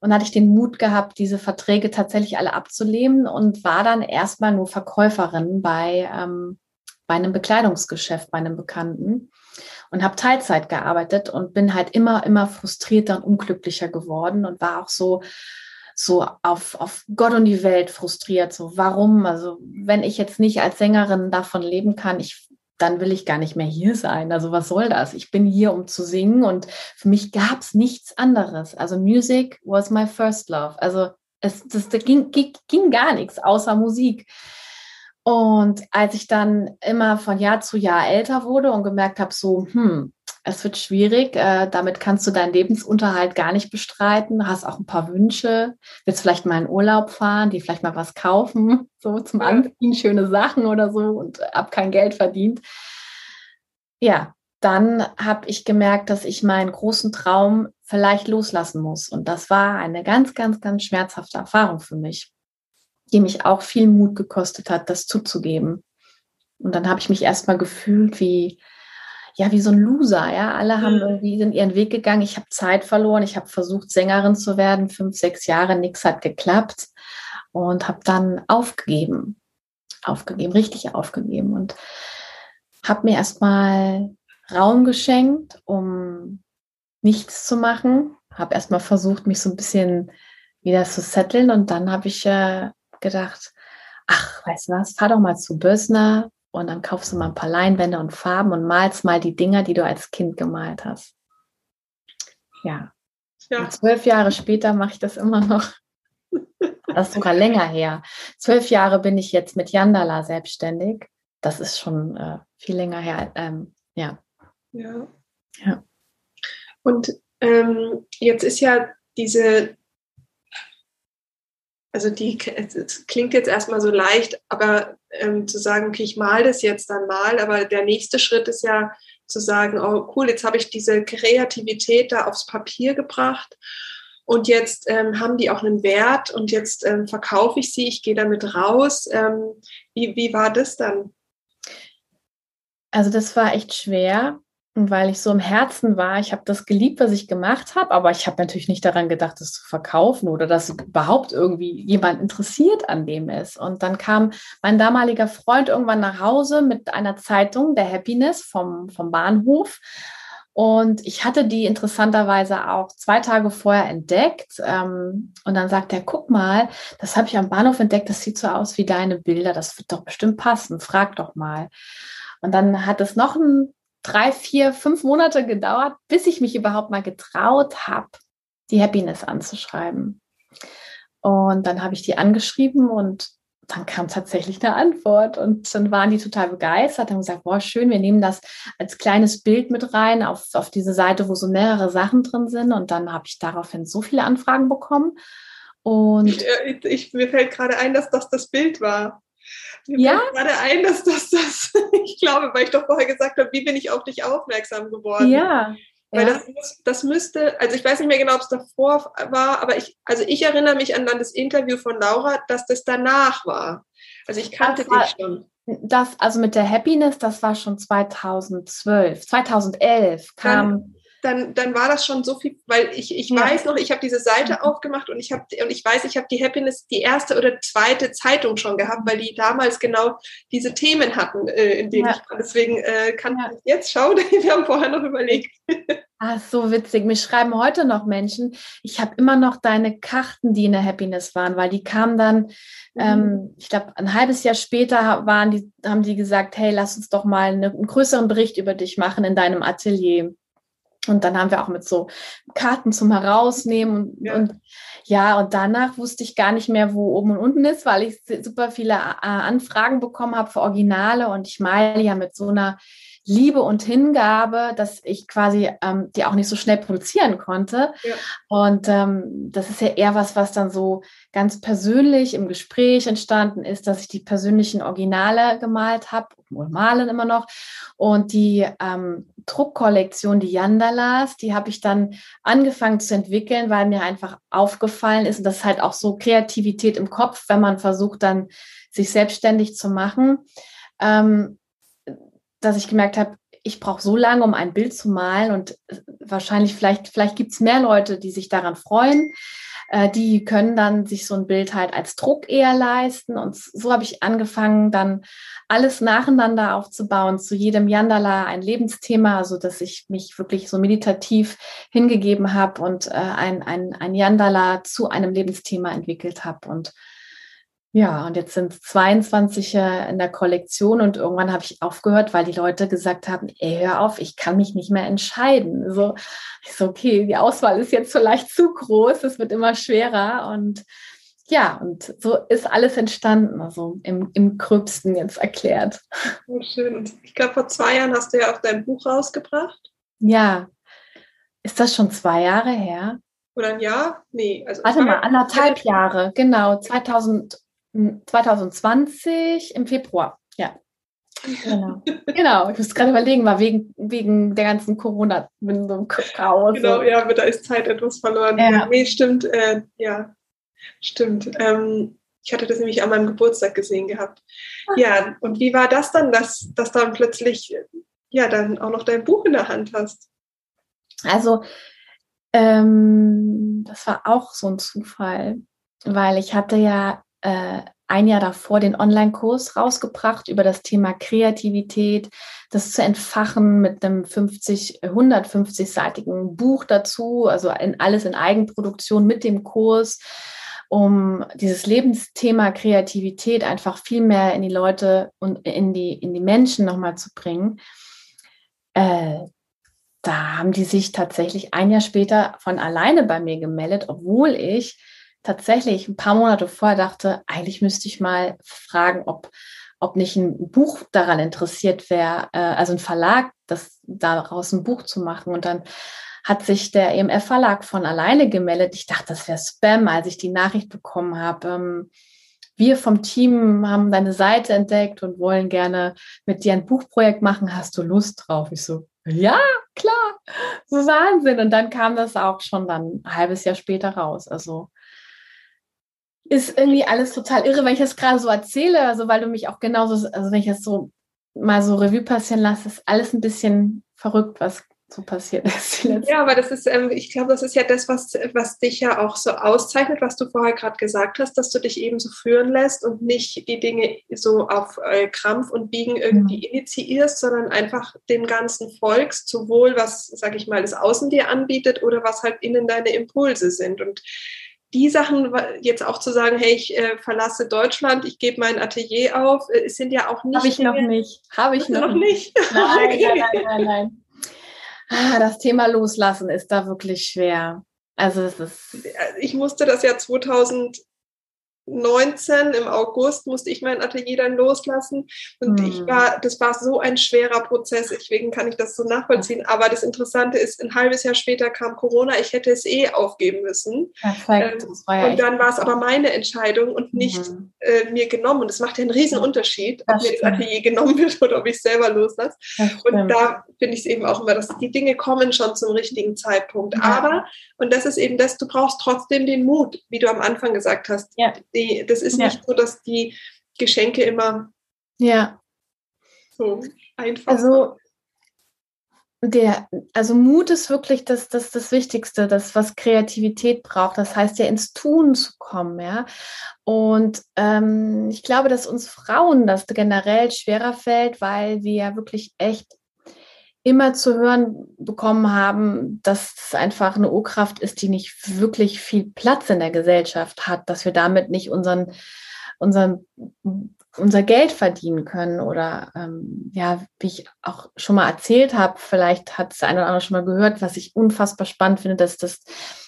Und hatte ich den Mut gehabt, diese Verträge tatsächlich alle abzulehnen und war dann erstmal nur Verkäuferin bei, ähm, bei einem Bekleidungsgeschäft, bei einem Bekannten und habe Teilzeit gearbeitet und bin halt immer, immer frustrierter und unglücklicher geworden und war auch so, so auf, auf Gott und die Welt frustriert. So, warum? Also, wenn ich jetzt nicht als Sängerin davon leben kann, ich dann will ich gar nicht mehr hier sein. Also was soll das? Ich bin hier, um zu singen und für mich gab es nichts anderes. Also Music was my first love. Also es das, das ging, ging, ging gar nichts außer Musik. Und als ich dann immer von Jahr zu Jahr älter wurde und gemerkt habe, so, hm, es wird schwierig, äh, damit kannst du deinen Lebensunterhalt gar nicht bestreiten, hast auch ein paar Wünsche, willst vielleicht mal in Urlaub fahren, die vielleicht mal was kaufen, so zum Anziehen, schöne Sachen oder so und hab kein Geld verdient. Ja, dann habe ich gemerkt, dass ich meinen großen Traum vielleicht loslassen muss. Und das war eine ganz, ganz, ganz schmerzhafte Erfahrung für mich die mich auch viel Mut gekostet hat, das zuzugeben. Und dann habe ich mich erstmal gefühlt wie, ja, wie so ein Loser, ja. Alle haben mhm. irgendwie sind ihren Weg gegangen. Ich habe Zeit verloren. Ich habe versucht, Sängerin zu werden. Fünf, sechs Jahre, nichts hat geklappt. Und habe dann aufgegeben. Aufgegeben, richtig aufgegeben. Und habe mir erstmal Raum geschenkt, um nichts zu machen. Habe erstmal versucht, mich so ein bisschen wieder zu setteln. Und dann habe ich äh, gedacht, ach, weißt du was, fahr doch mal zu Bösner und dann kaufst du mal ein paar Leinwände und Farben und malst mal die Dinger, die du als Kind gemalt hast. Ja. ja. zwölf Jahre später mache ich das immer noch. Das ist sogar länger her. Zwölf Jahre bin ich jetzt mit Yandala selbstständig. Das ist schon äh, viel länger her. Ähm, ja. Ja. ja. Und ähm, jetzt ist ja diese also die, klingt jetzt erstmal so leicht, aber ähm, zu sagen, okay, ich mal das jetzt dann mal, aber der nächste Schritt ist ja zu sagen, oh cool, jetzt habe ich diese Kreativität da aufs Papier gebracht und jetzt ähm, haben die auch einen Wert und jetzt ähm, verkaufe ich sie, ich gehe damit raus. Ähm, wie, wie war das dann? Also das war echt schwer, weil ich so im Herzen war. Ich habe das geliebt, was ich gemacht habe, aber ich habe natürlich nicht daran gedacht, das zu verkaufen oder dass überhaupt irgendwie jemand interessiert an dem ist. Und dann kam mein damaliger Freund irgendwann nach Hause mit einer Zeitung, der Happiness vom, vom Bahnhof. Und ich hatte die interessanterweise auch zwei Tage vorher entdeckt. Ähm, und dann sagt er, guck mal, das habe ich am Bahnhof entdeckt, das sieht so aus wie deine Bilder, das wird doch bestimmt passen, frag doch mal. Und dann hat es noch ein drei, vier, fünf Monate gedauert, bis ich mich überhaupt mal getraut habe, die Happiness anzuschreiben. Und dann habe ich die angeschrieben und dann kam tatsächlich eine Antwort und dann waren die total begeistert, haben gesagt, boah, schön, wir nehmen das als kleines Bild mit rein auf, auf diese Seite, wo so mehrere Sachen drin sind und dann habe ich daraufhin so viele Anfragen bekommen. Und ich, äh, ich, mir fällt gerade ein, dass das das Bild war. Mir ja? gerade ein, dass das, das, ich glaube, weil ich doch vorher gesagt habe, wie bin ich auf dich aufmerksam geworden? Ja. Weil ja. das, das müsste, also ich weiß nicht mehr genau, ob es davor war, aber ich, also ich erinnere mich an dann das Interview von Laura, dass das danach war. Also ich kannte war, dich schon. Das, also mit der Happiness, das war schon 2012. 2011 kam. Dann, dann, dann war das schon so viel, weil ich, ich ja. weiß noch, ich habe diese Seite mhm. aufgemacht und ich habe und ich weiß, ich habe die Happiness die erste oder zweite Zeitung schon gehabt, weil die damals genau diese Themen hatten, äh, in denen ja. ich war. Deswegen äh, kann ja. ich jetzt schauen, wir haben vorher noch überlegt. Ah, so witzig. Mir schreiben heute noch Menschen, ich habe immer noch deine Karten, die in der Happiness waren, weil die kamen dann, mhm. ähm, ich glaube, ein halbes Jahr später waren die, haben die gesagt, hey, lass uns doch mal eine, einen größeren Bericht über dich machen in deinem Atelier. Und dann haben wir auch mit so Karten zum Herausnehmen und ja. und ja, und danach wusste ich gar nicht mehr, wo oben und unten ist, weil ich super viele äh, Anfragen bekommen habe für Originale und ich male ja mit so einer Liebe und Hingabe, dass ich quasi ähm, die auch nicht so schnell produzieren konnte. Ja. Und ähm, das ist ja eher was, was dann so ganz persönlich im Gespräch entstanden ist, dass ich die persönlichen Originale gemalt habe, malen immer noch. Und die ähm, Druckkollektion, die Yandalas, die habe ich dann angefangen zu entwickeln, weil mir einfach aufgefallen ist, und das ist halt auch so Kreativität im Kopf, wenn man versucht dann sich selbstständig zu machen. Ähm, dass ich gemerkt habe, ich brauche so lange, um ein Bild zu malen und wahrscheinlich, vielleicht, vielleicht gibt es mehr Leute, die sich daran freuen. Äh, die können dann sich so ein Bild halt als Druck eher leisten. Und so habe ich angefangen, dann alles nacheinander aufzubauen, zu jedem Yandala ein Lebensthema, also dass ich mich wirklich so meditativ hingegeben habe und äh, ein, ein, ein Yandala zu einem Lebensthema entwickelt habe. Und Ja, und jetzt sind 22 in der Kollektion und irgendwann habe ich aufgehört, weil die Leute gesagt haben, ey, hör auf, ich kann mich nicht mehr entscheiden. So, ich so, okay, die Auswahl ist jetzt vielleicht zu groß, es wird immer schwerer und ja, und so ist alles entstanden, also im, im Gröbsten jetzt erklärt. Oh, schön. Und ich glaube, vor zwei Jahren hast du ja auch dein Buch rausgebracht. Ja. Ist das schon zwei Jahre her? Oder ein Jahr? Nee. Also Warte mal, anderthalb Jahre, genau. 2000, 2020 im Februar, ja. Genau. genau, ich muss gerade überlegen, war wegen, wegen der ganzen Corona mit so einem Chaos. Genau, ja, aber da ist Zeit etwas verloren. Ja. Nee, stimmt, äh, ja, stimmt. Ähm, ich hatte das nämlich an meinem Geburtstag gesehen gehabt. Ah. Ja, und wie war das dann, dass, dass dann plötzlich ja dann auch noch dein Buch in der Hand hast? Also, ähm, das war auch so ein Zufall, weil ich hatte ja äh, ein Jahr davor den Online-Kurs rausgebracht über das Thema Kreativität, das zu entfachen mit einem 50, 150-seitigen Buch dazu, also in, alles in Eigenproduktion mit dem Kurs, um dieses Lebensthema Kreativität einfach viel mehr in die Leute und in die, in die Menschen nochmal zu bringen. Äh, da haben die sich tatsächlich ein Jahr später von alleine bei mir gemeldet, obwohl ich tatsächlich ein paar Monate vorher dachte, eigentlich müsste ich mal fragen, ob, ob nicht ein Buch daran interessiert wäre, äh, also ein Verlag, das daraus ein Buch zu machen. Und dann hat sich der EMF-Verlag von alleine gemeldet. Ich dachte, das wäre Spam, als ich die Nachricht bekommen habe. Ähm, wir vom Team haben deine Seite entdeckt und wollen gerne mit dir ein Buchprojekt machen. Hast du Lust drauf? Ich so, ja, klar, so Wahnsinn. Und dann kam das auch schon dann ein halbes Jahr später raus. Also ist irgendwie alles total irre, wenn ich das gerade so erzähle, also weil du mich auch genauso, also wenn ich das so mal so Revue passieren lasse, ist alles ein bisschen verrückt, was so passiert ist. Ja, aber das ist, ähm, ich glaube, das ist ja das, was, was dich ja auch so auszeichnet, was du vorher gerade gesagt hast, dass du dich eben so führen lässt und nicht die Dinge so auf äh, Krampf und Biegen irgendwie mhm. initiierst, sondern einfach dem Ganzen folgst, sowohl was, sag ich mal, das Außen dir anbietet oder was halt innen deine Impulse sind. Und die Sachen jetzt auch zu sagen, hey, ich äh, verlasse Deutschland, ich gebe mein Atelier auf, äh, sind ja auch nicht. Habe ich noch nicht. Habe ich noch, noch nicht. Nein, nein, nein, nein, nein. Ah, das Thema Loslassen ist da wirklich schwer. Also es ist. Ich musste das ja 2000 19 im August musste ich mein Atelier dann loslassen und mhm. ich war, das war so ein schwerer Prozess, deswegen kann ich das so nachvollziehen. Aber das Interessante ist, ein halbes Jahr später kam Corona, ich hätte es eh aufgeben müssen. Perfekt. Ähm, ja und dann war es aber meine Entscheidung und nicht mhm. äh, mir genommen. Und es macht ja einen riesen Unterschied, ob mir das Atelier genommen wird oder ob ich es selber loslasse. Und da finde ich es eben auch immer, dass die Dinge kommen schon zum richtigen Zeitpunkt. Ja. Aber, und das ist eben das, du brauchst trotzdem den Mut, wie du am Anfang gesagt hast. Ja die, das ist ja. nicht so, dass die Geschenke immer ja. so einfach also, der, also Mut ist wirklich das, das, das Wichtigste, das, was Kreativität braucht. Das heißt ja, ins Tun zu kommen, ja. Und ähm, ich glaube, dass uns Frauen das generell schwerer fällt, weil wir ja wirklich echt immer zu hören bekommen haben, dass es einfach eine Urkraft ist, die nicht wirklich viel Platz in der Gesellschaft hat, dass wir damit nicht unseren, unseren, unser Geld verdienen können. Oder ähm, ja, wie ich auch schon mal erzählt habe, vielleicht hat es einer oder andere schon mal gehört, was ich unfassbar spannend finde, dass das,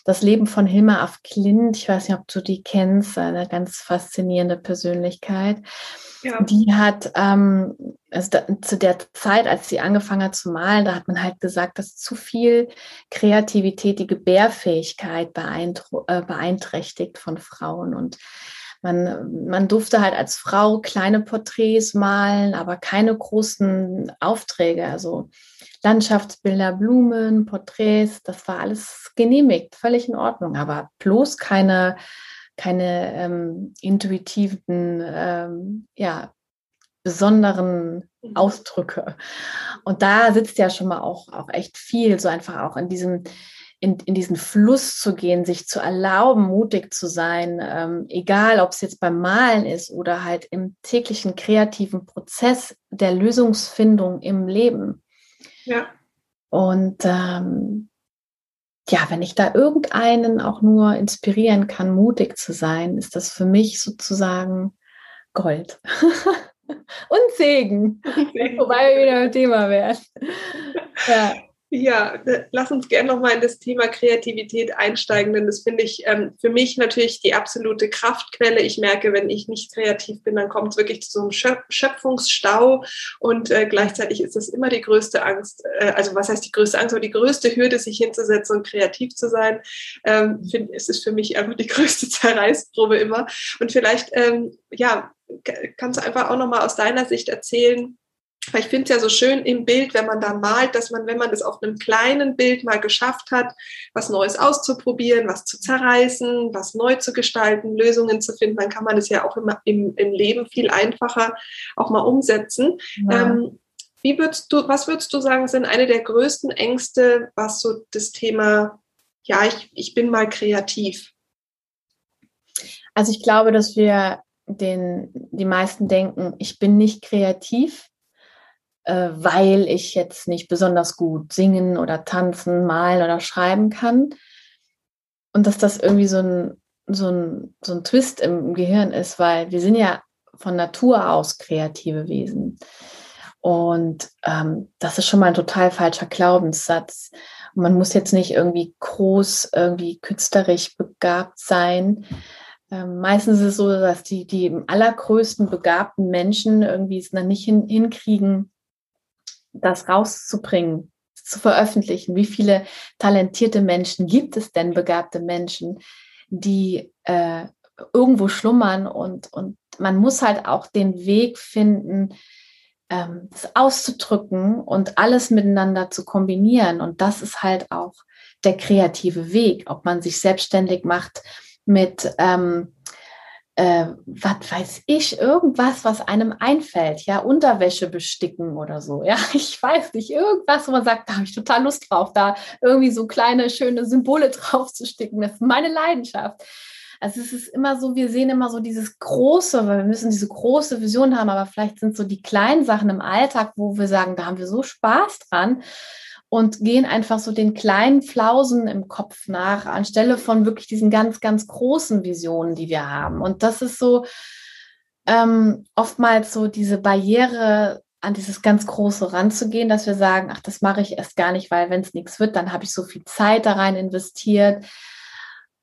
das Leben von Hilma af Klint, ich weiß nicht, ob du die kennst, eine ganz faszinierende Persönlichkeit ja. Die hat, ähm, also da, zu der Zeit, als sie angefangen hat zu malen, da hat man halt gesagt, dass zu viel Kreativität die Gebärfähigkeit äh, beeinträchtigt von Frauen. Und man, man durfte halt als Frau kleine Porträts malen, aber keine großen Aufträge. Also Landschaftsbilder, Blumen, Porträts, das war alles genehmigt, völlig in Ordnung, aber bloß keine keine ähm, intuitiven, ähm, ja, besonderen. Ausdrücke. Und da sitzt ja schon mal auch, auch echt viel, so einfach auch in diesem, in, in diesen Fluss zu gehen, sich zu erlauben, mutig zu sein, ähm, egal ob es jetzt beim Malen ist oder halt im täglichen kreativen Prozess der Lösungsfindung im Leben. Ja. Und ähm, ja, wenn ich da irgendeinen auch nur inspirieren kann, mutig zu sein, ist das für mich sozusagen Gold. Und Segen. Wobei wir wieder ein Thema wären. Ja. Ja, lass uns gerne nochmal in das Thema Kreativität einsteigen, denn das finde ich ähm, für mich natürlich die absolute Kraftquelle. Ich merke, wenn ich nicht kreativ bin, dann kommt es wirklich zu so einem Schöp Schöpfungsstau und äh, gleichzeitig ist es immer die größte Angst, äh, also was heißt die größte Angst, aber die größte Hürde, sich hinzusetzen und kreativ zu sein, ähm, find, ist es für mich einfach die größte Zerreißprobe immer. Und vielleicht, ähm, ja, kannst du einfach auch nochmal aus deiner Sicht erzählen, weil ich finde es ja so schön im Bild, wenn man da malt, dass man, wenn man das auf einem kleinen Bild mal geschafft hat, was Neues auszuprobieren, was zu zerreißen, was neu zu gestalten, Lösungen zu finden, dann kann man das ja auch im, im, im Leben viel einfacher auch mal umsetzen. Ja. Ähm, wie würdest du, was würdest du sagen, sind eine der größten Ängste, was so das Thema, ja, ich, ich bin mal kreativ? Also ich glaube, dass wir den, die meisten denken, ich bin nicht kreativ, äh, weil ich jetzt nicht besonders gut singen oder tanzen, malen oder schreiben kann. Und dass das irgendwie so ein, so ein, so ein Twist im Gehirn ist, weil wir sind ja von Natur aus kreative Wesen. Und ähm, das ist schon mal ein total falscher Glaubenssatz. Man muss jetzt nicht irgendwie groß, irgendwie künstlerisch begabt sein. Ähm, meistens ist es so, dass die, die allergrößten begabten Menschen irgendwie es dann nicht hin, hinkriegen, das rauszubringen, zu veröffentlichen. Wie viele talentierte Menschen gibt es denn, begabte Menschen, die äh, irgendwo schlummern und, und man muss halt auch den Weg finden, ähm, auszudrücken und alles miteinander zu kombinieren. Und das ist halt auch der kreative Weg, ob man sich selbstständig macht mit ähm, äh, was weiß ich, irgendwas, was einem einfällt, ja, Unterwäsche besticken oder so, ja, ich weiß nicht, irgendwas, wo man sagt, da habe ich total Lust drauf, da irgendwie so kleine, schöne Symbole drauf zu sticken, das ist meine Leidenschaft. Also es ist immer so, wir sehen immer so dieses große, weil wir müssen diese große Vision haben, aber vielleicht sind so die kleinen Sachen im Alltag, wo wir sagen, da haben wir so Spaß dran und gehen einfach so den kleinen Flausen im Kopf nach, anstelle von wirklich diesen ganz, ganz großen Visionen, die wir haben. Und das ist so ähm, oftmals so diese Barriere, an dieses ganz Große ranzugehen, dass wir sagen, ach, das mache ich erst gar nicht, weil wenn es nichts wird, dann habe ich so viel Zeit da rein investiert.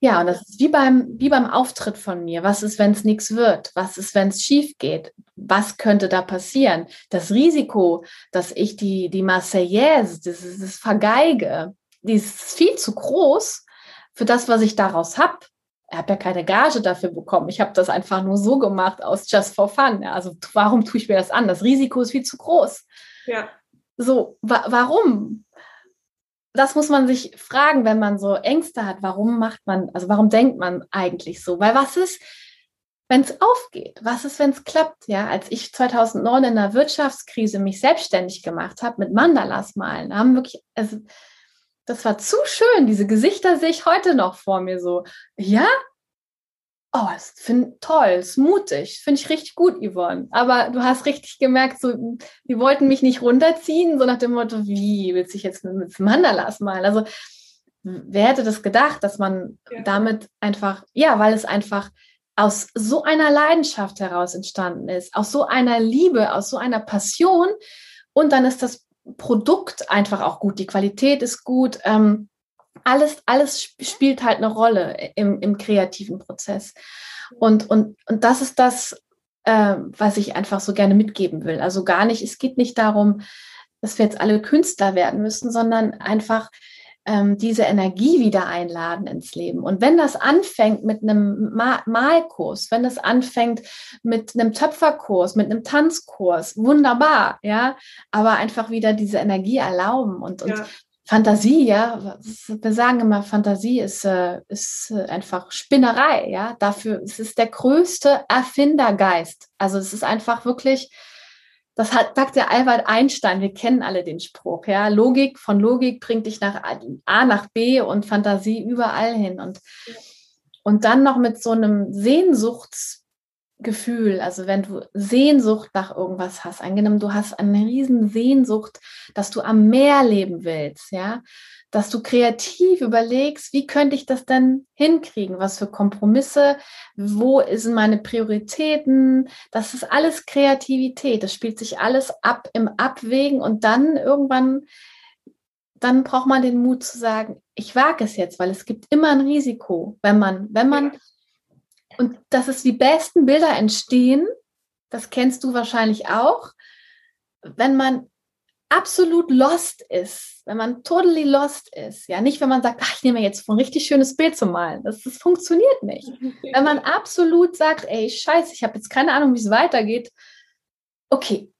Ja, und das ist wie beim, wie beim Auftritt von mir. Was ist, wenn es nichts wird? Was ist, wenn es schief geht? Was könnte da passieren? Das Risiko, dass ich die, die Marseillaise, das, das Vergeige, die ist viel zu groß für das, was ich daraus habe. Ich habe ja keine Gage dafür bekommen. Ich habe das einfach nur so gemacht aus just for fun. Also warum tue ich mir das an? Das Risiko ist viel zu groß. Ja. So, wa warum? Das muss man sich fragen, wenn man so Ängste hat. Warum macht man, also warum denkt man eigentlich so? Weil was ist, wenn es aufgeht? Was ist, wenn es klappt? Ja, als ich 2009 in der Wirtschaftskrise mich selbstständig gemacht habe mit Mandalas malen, haben wirklich, also das war zu schön. Diese Gesichter sehe ich heute noch vor mir so. Ja, Oh, das finde toll, ist mutig, finde ich richtig gut, Yvonne. Aber du hast richtig gemerkt, so, die wollten mich nicht runterziehen, so nach dem Motto, wie willst du dich jetzt mit, mit Mandalas malen? Also, wer hätte das gedacht, dass man ja. damit einfach, ja, weil es einfach aus so einer Leidenschaft heraus entstanden ist, aus so einer Liebe, aus so einer Passion und dann ist das Produkt einfach auch gut, die Qualität ist gut. Ähm, alles, alles spielt halt eine Rolle im, im kreativen Prozess. Und, und, und das ist das, äh, was ich einfach so gerne mitgeben will. Also gar nicht, es geht nicht darum, dass wir jetzt alle Künstler werden müssen, sondern einfach ähm, diese Energie wieder einladen ins Leben. Und wenn das anfängt mit einem Ma Malkurs, wenn das anfängt mit einem Töpferkurs, mit einem Tanzkurs, wunderbar, ja, aber einfach wieder diese Energie erlauben und, und ja. Fantasie, ja, wir sagen immer, Fantasie ist, äh, ist äh, einfach Spinnerei, ja. Dafür es ist der größte Erfindergeist. Also es ist einfach wirklich, das hat, sagt der Albert Einstein, wir kennen alle den Spruch, ja. Logik von Logik bringt dich nach A nach B und Fantasie überall hin. Und, und dann noch mit so einem Sehnsuchts Gefühl, also wenn du Sehnsucht nach irgendwas hast, angenommen, du hast eine riesen Sehnsucht, dass du am Meer leben willst, ja, dass du kreativ überlegst, wie könnte ich das denn hinkriegen? Was für Kompromisse? Wo sind meine Prioritäten? Das ist alles Kreativität. Das spielt sich alles ab im Abwägen und dann irgendwann, dann braucht man den Mut zu sagen, ich wage es jetzt, weil es gibt immer ein Risiko, wenn man, wenn man, und dass es die besten Bilder entstehen, das kennst du wahrscheinlich auch, wenn man absolut lost ist, wenn man totally lost ist, ja, nicht wenn man sagt, ach, ich nehme jetzt ein richtig schönes Bild zu malen, das, das funktioniert nicht. wenn man absolut sagt, ey, scheiße, ich habe jetzt keine Ahnung, wie es weitergeht, okay,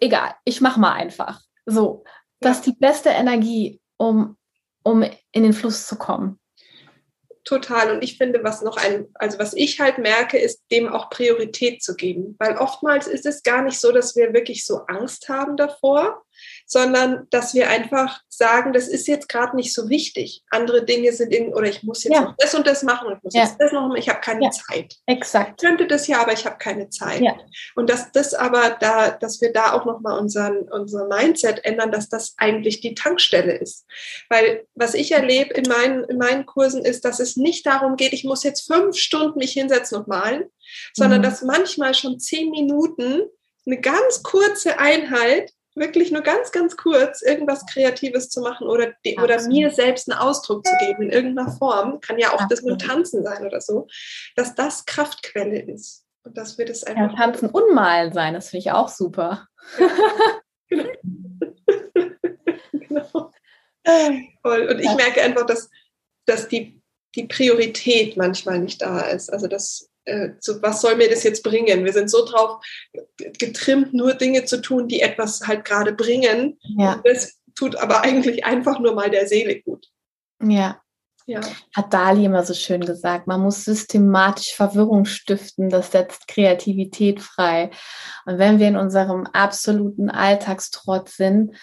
egal, ich mache mal einfach. So, das ist die beste Energie, um, um in den Fluss zu kommen. Total. Und ich finde, was noch ein, also was ich halt merke, ist, dem auch Priorität zu geben. Weil oftmals ist es gar nicht so, dass wir wirklich so Angst haben davor, sondern dass wir einfach sagen, das ist jetzt gerade nicht so wichtig. Andere Dinge sind in, oder ich muss jetzt ja. noch das und das machen und ich muss ja. jetzt das noch machen, ich habe keine ja. Zeit. Exakt. Ich könnte das ja, aber ich habe keine Zeit. Und dass das aber da, dass wir da auch nochmal unseren, unser Mindset ändern, dass das eigentlich die Tankstelle ist. Weil was ich erlebe in meinen, in meinen Kursen ist, dass es nicht darum geht, ich muss jetzt fünf Stunden mich hinsetzen und malen, sondern mhm. dass manchmal schon zehn Minuten eine ganz kurze Einheit wirklich nur ganz, ganz kurz irgendwas Kreatives zu machen oder, die, oder mir selbst einen Ausdruck zu geben in irgendeiner Form, kann ja auch Absolut. das nur Tanzen sein oder so, dass das Kraftquelle ist. Und dass wir das einfach. Ja, tanzen und malen sein, das finde ich auch super. genau. genau. Voll. Und ich merke einfach, dass, dass die, die Priorität manchmal nicht da ist. Also dass äh, so, was soll mir das jetzt bringen? Wir sind so drauf getrimmt, nur Dinge zu tun, die etwas halt gerade bringen. Ja. das tut aber eigentlich einfach nur mal der Seele gut. Ja. ja. Hat Dali immer so schön gesagt, man muss systematisch Verwirrung stiften, das setzt Kreativität frei. Und wenn wir in unserem absoluten Alltagstrott sind,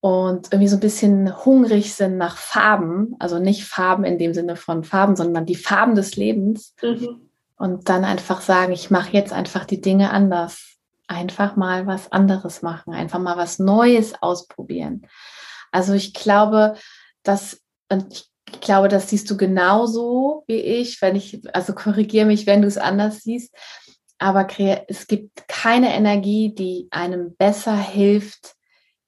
und irgendwie so ein bisschen hungrig sind nach Farben, also nicht Farben in dem Sinne von Farben, sondern die Farben des Lebens. Mhm. Und dann einfach sagen, ich mache jetzt einfach die Dinge anders. Einfach mal was anderes machen, einfach mal was Neues ausprobieren. Also ich glaube, dass, und ich glaube, das siehst du genauso wie ich, wenn ich, also korrigiere mich, wenn du es anders siehst. Aber es gibt keine Energie, die einem besser hilft,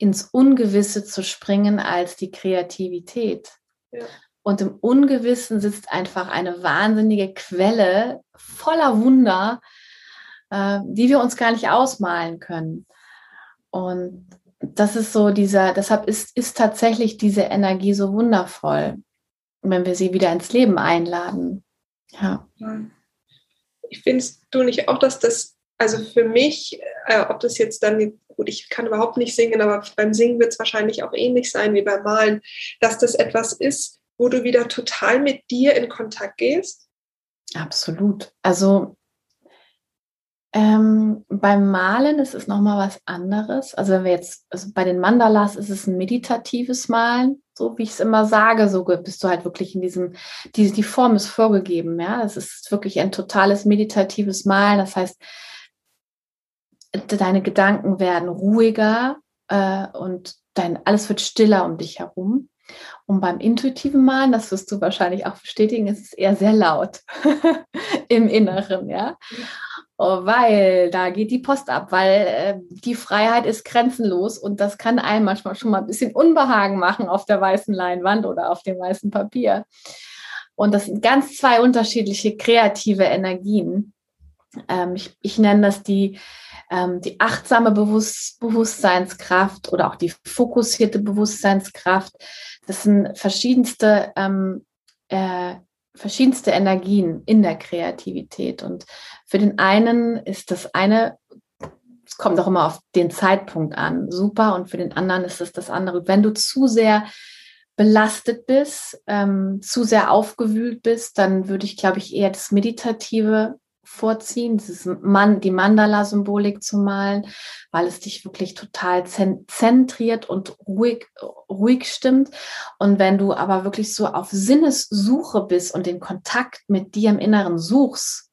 ins Ungewisse zu springen als die Kreativität. Ja. Und im Ungewissen sitzt einfach eine wahnsinnige Quelle voller Wunder, äh, die wir uns gar nicht ausmalen können. Und das ist so dieser, deshalb ist, ist tatsächlich diese Energie so wundervoll, wenn wir sie wieder ins Leben einladen. Ja. Ich finde du nicht auch, dass das, also für mich, äh, ob das jetzt dann gut, ich kann überhaupt nicht singen, aber beim Singen wird es wahrscheinlich auch ähnlich sein wie beim Malen, dass das etwas ist, wo du wieder total mit dir in Kontakt gehst? Absolut. Also ähm, beim Malen ist es nochmal was anderes. Also wenn wir jetzt, also bei den Mandalas ist es ein meditatives Malen, so wie ich es immer sage, so bist du halt wirklich in diesem, die, die Form ist vorgegeben, ja. Es ist wirklich ein totales meditatives Malen. Das heißt, deine Gedanken werden ruhiger äh, und dein, alles wird stiller um dich herum. Und beim intuitiven Malen, das wirst du wahrscheinlich auch bestätigen, ist es eher sehr laut im Inneren, ja. Oh, weil da geht die Post ab, weil äh, die Freiheit ist grenzenlos und das kann einem manchmal schon mal ein bisschen Unbehagen machen auf der weißen Leinwand oder auf dem weißen Papier. Und das sind ganz zwei unterschiedliche kreative Energien. Ähm, ich, ich nenne das die ähm, die achtsame Bewusst Bewusstseinskraft oder auch die fokussierte Bewusstseinskraft. Das sind verschiedenste, ähm, äh, verschiedenste Energien in der Kreativität. Und für den einen ist das eine, es kommt auch immer auf den Zeitpunkt an, super. Und für den anderen ist es das andere. Wenn du zu sehr belastet bist, ähm, zu sehr aufgewühlt bist, dann würde ich, glaube ich, eher das Meditative vorziehen, dieses Man die Mandala-Symbolik zu malen, weil es dich wirklich total zentriert und ruhig, ruhig stimmt. Und wenn du aber wirklich so auf Sinnessuche bist und den Kontakt mit dir im Inneren suchst,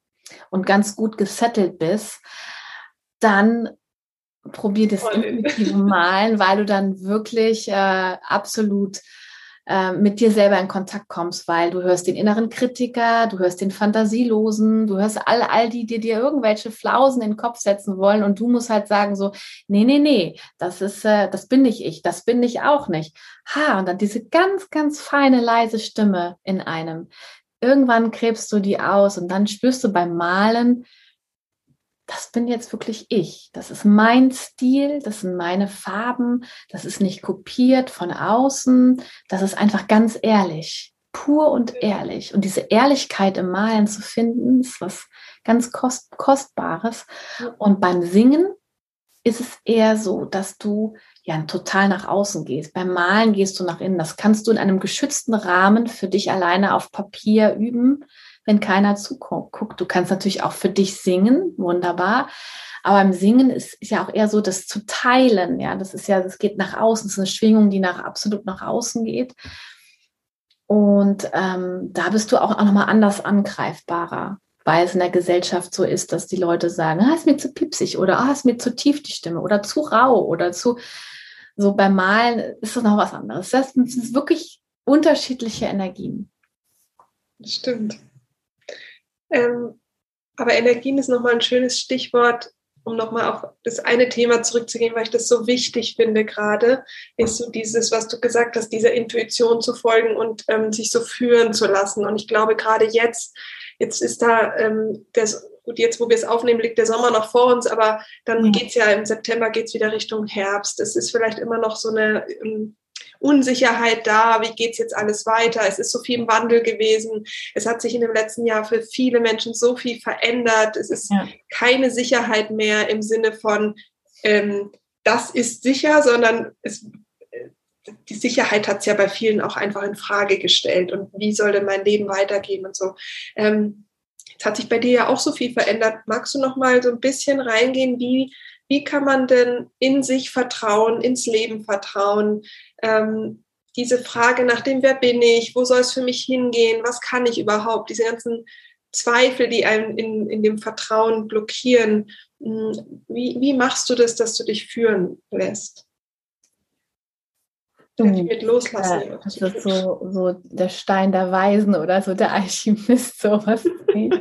und ganz gut gesettelt bist, dann probier das intuitive Malen, weil du dann wirklich äh, absolut äh, mit dir selber in Kontakt kommst, weil du hörst den inneren Kritiker, du hörst den Fantasielosen, du hörst all, all die, die dir irgendwelche Flausen in den Kopf setzen wollen und du musst halt sagen so, nee, nee, nee, das ist, äh, das bin nicht ich, das bin ich auch nicht. Ha, und dann diese ganz, ganz feine, leise Stimme in einem. Irgendwann krebst du die aus und dann spürst du beim Malen, das bin jetzt wirklich ich. Das ist mein Stil, das sind meine Farben, das ist nicht kopiert von außen, das ist einfach ganz ehrlich, pur und ehrlich. Und diese Ehrlichkeit im Malen zu finden, ist was ganz Kost Kostbares. Und beim Singen ist es eher so, dass du ja total nach außen gehst. Beim Malen gehst du nach innen. Das kannst du in einem geschützten Rahmen für dich alleine auf Papier üben wenn keiner zuguckt. Du kannst natürlich auch für dich singen, wunderbar. Aber im Singen ist, ist ja auch eher so, das zu teilen. Ja, das ist ja, das geht nach außen. Das ist eine Schwingung, die nach absolut nach außen geht. Und ähm, da bist du auch, auch nochmal anders angreifbarer, weil es in der Gesellschaft so ist, dass die Leute sagen, ah, ist mir zu pipsig oder ah, ist mir zu tief die Stimme oder zu rau oder zu so beim Malen ist das noch was anderes. Das sind wirklich unterschiedliche Energien. Stimmt. Ähm, aber Energien ist nochmal ein schönes Stichwort, um nochmal auf das eine Thema zurückzugehen, weil ich das so wichtig finde gerade, ist so dieses, was du gesagt hast, dieser Intuition zu folgen und ähm, sich so führen zu lassen. Und ich glaube, gerade jetzt, jetzt ist da, ähm, das, gut, jetzt, wo wir es aufnehmen, liegt der Sommer noch vor uns, aber dann mhm. geht's ja im September geht's wieder Richtung Herbst. Es ist vielleicht immer noch so eine, ähm, Unsicherheit da, wie geht's jetzt alles weiter? Es ist so viel im Wandel gewesen. Es hat sich in dem letzten Jahr für viele Menschen so viel verändert. Es ist ja. keine Sicherheit mehr im Sinne von, ähm, das ist sicher, sondern es, die Sicherheit hat es ja bei vielen auch einfach in Frage gestellt. Und wie soll denn mein Leben weitergehen und so. Ähm, Jetzt hat sich bei dir ja auch so viel verändert. Magst du noch mal so ein bisschen reingehen, wie wie kann man denn in sich vertrauen, ins Leben vertrauen? Ähm, diese Frage nach dem, wer bin ich, wo soll es für mich hingehen, was kann ich überhaupt, diese ganzen Zweifel, die einen in, in dem Vertrauen blockieren. Hm, wie, wie machst du das, dass du dich führen lässt? mit loslassen. Ja, das ist so, so der Stein der Weisen oder so der Alchemist, sowas. Die,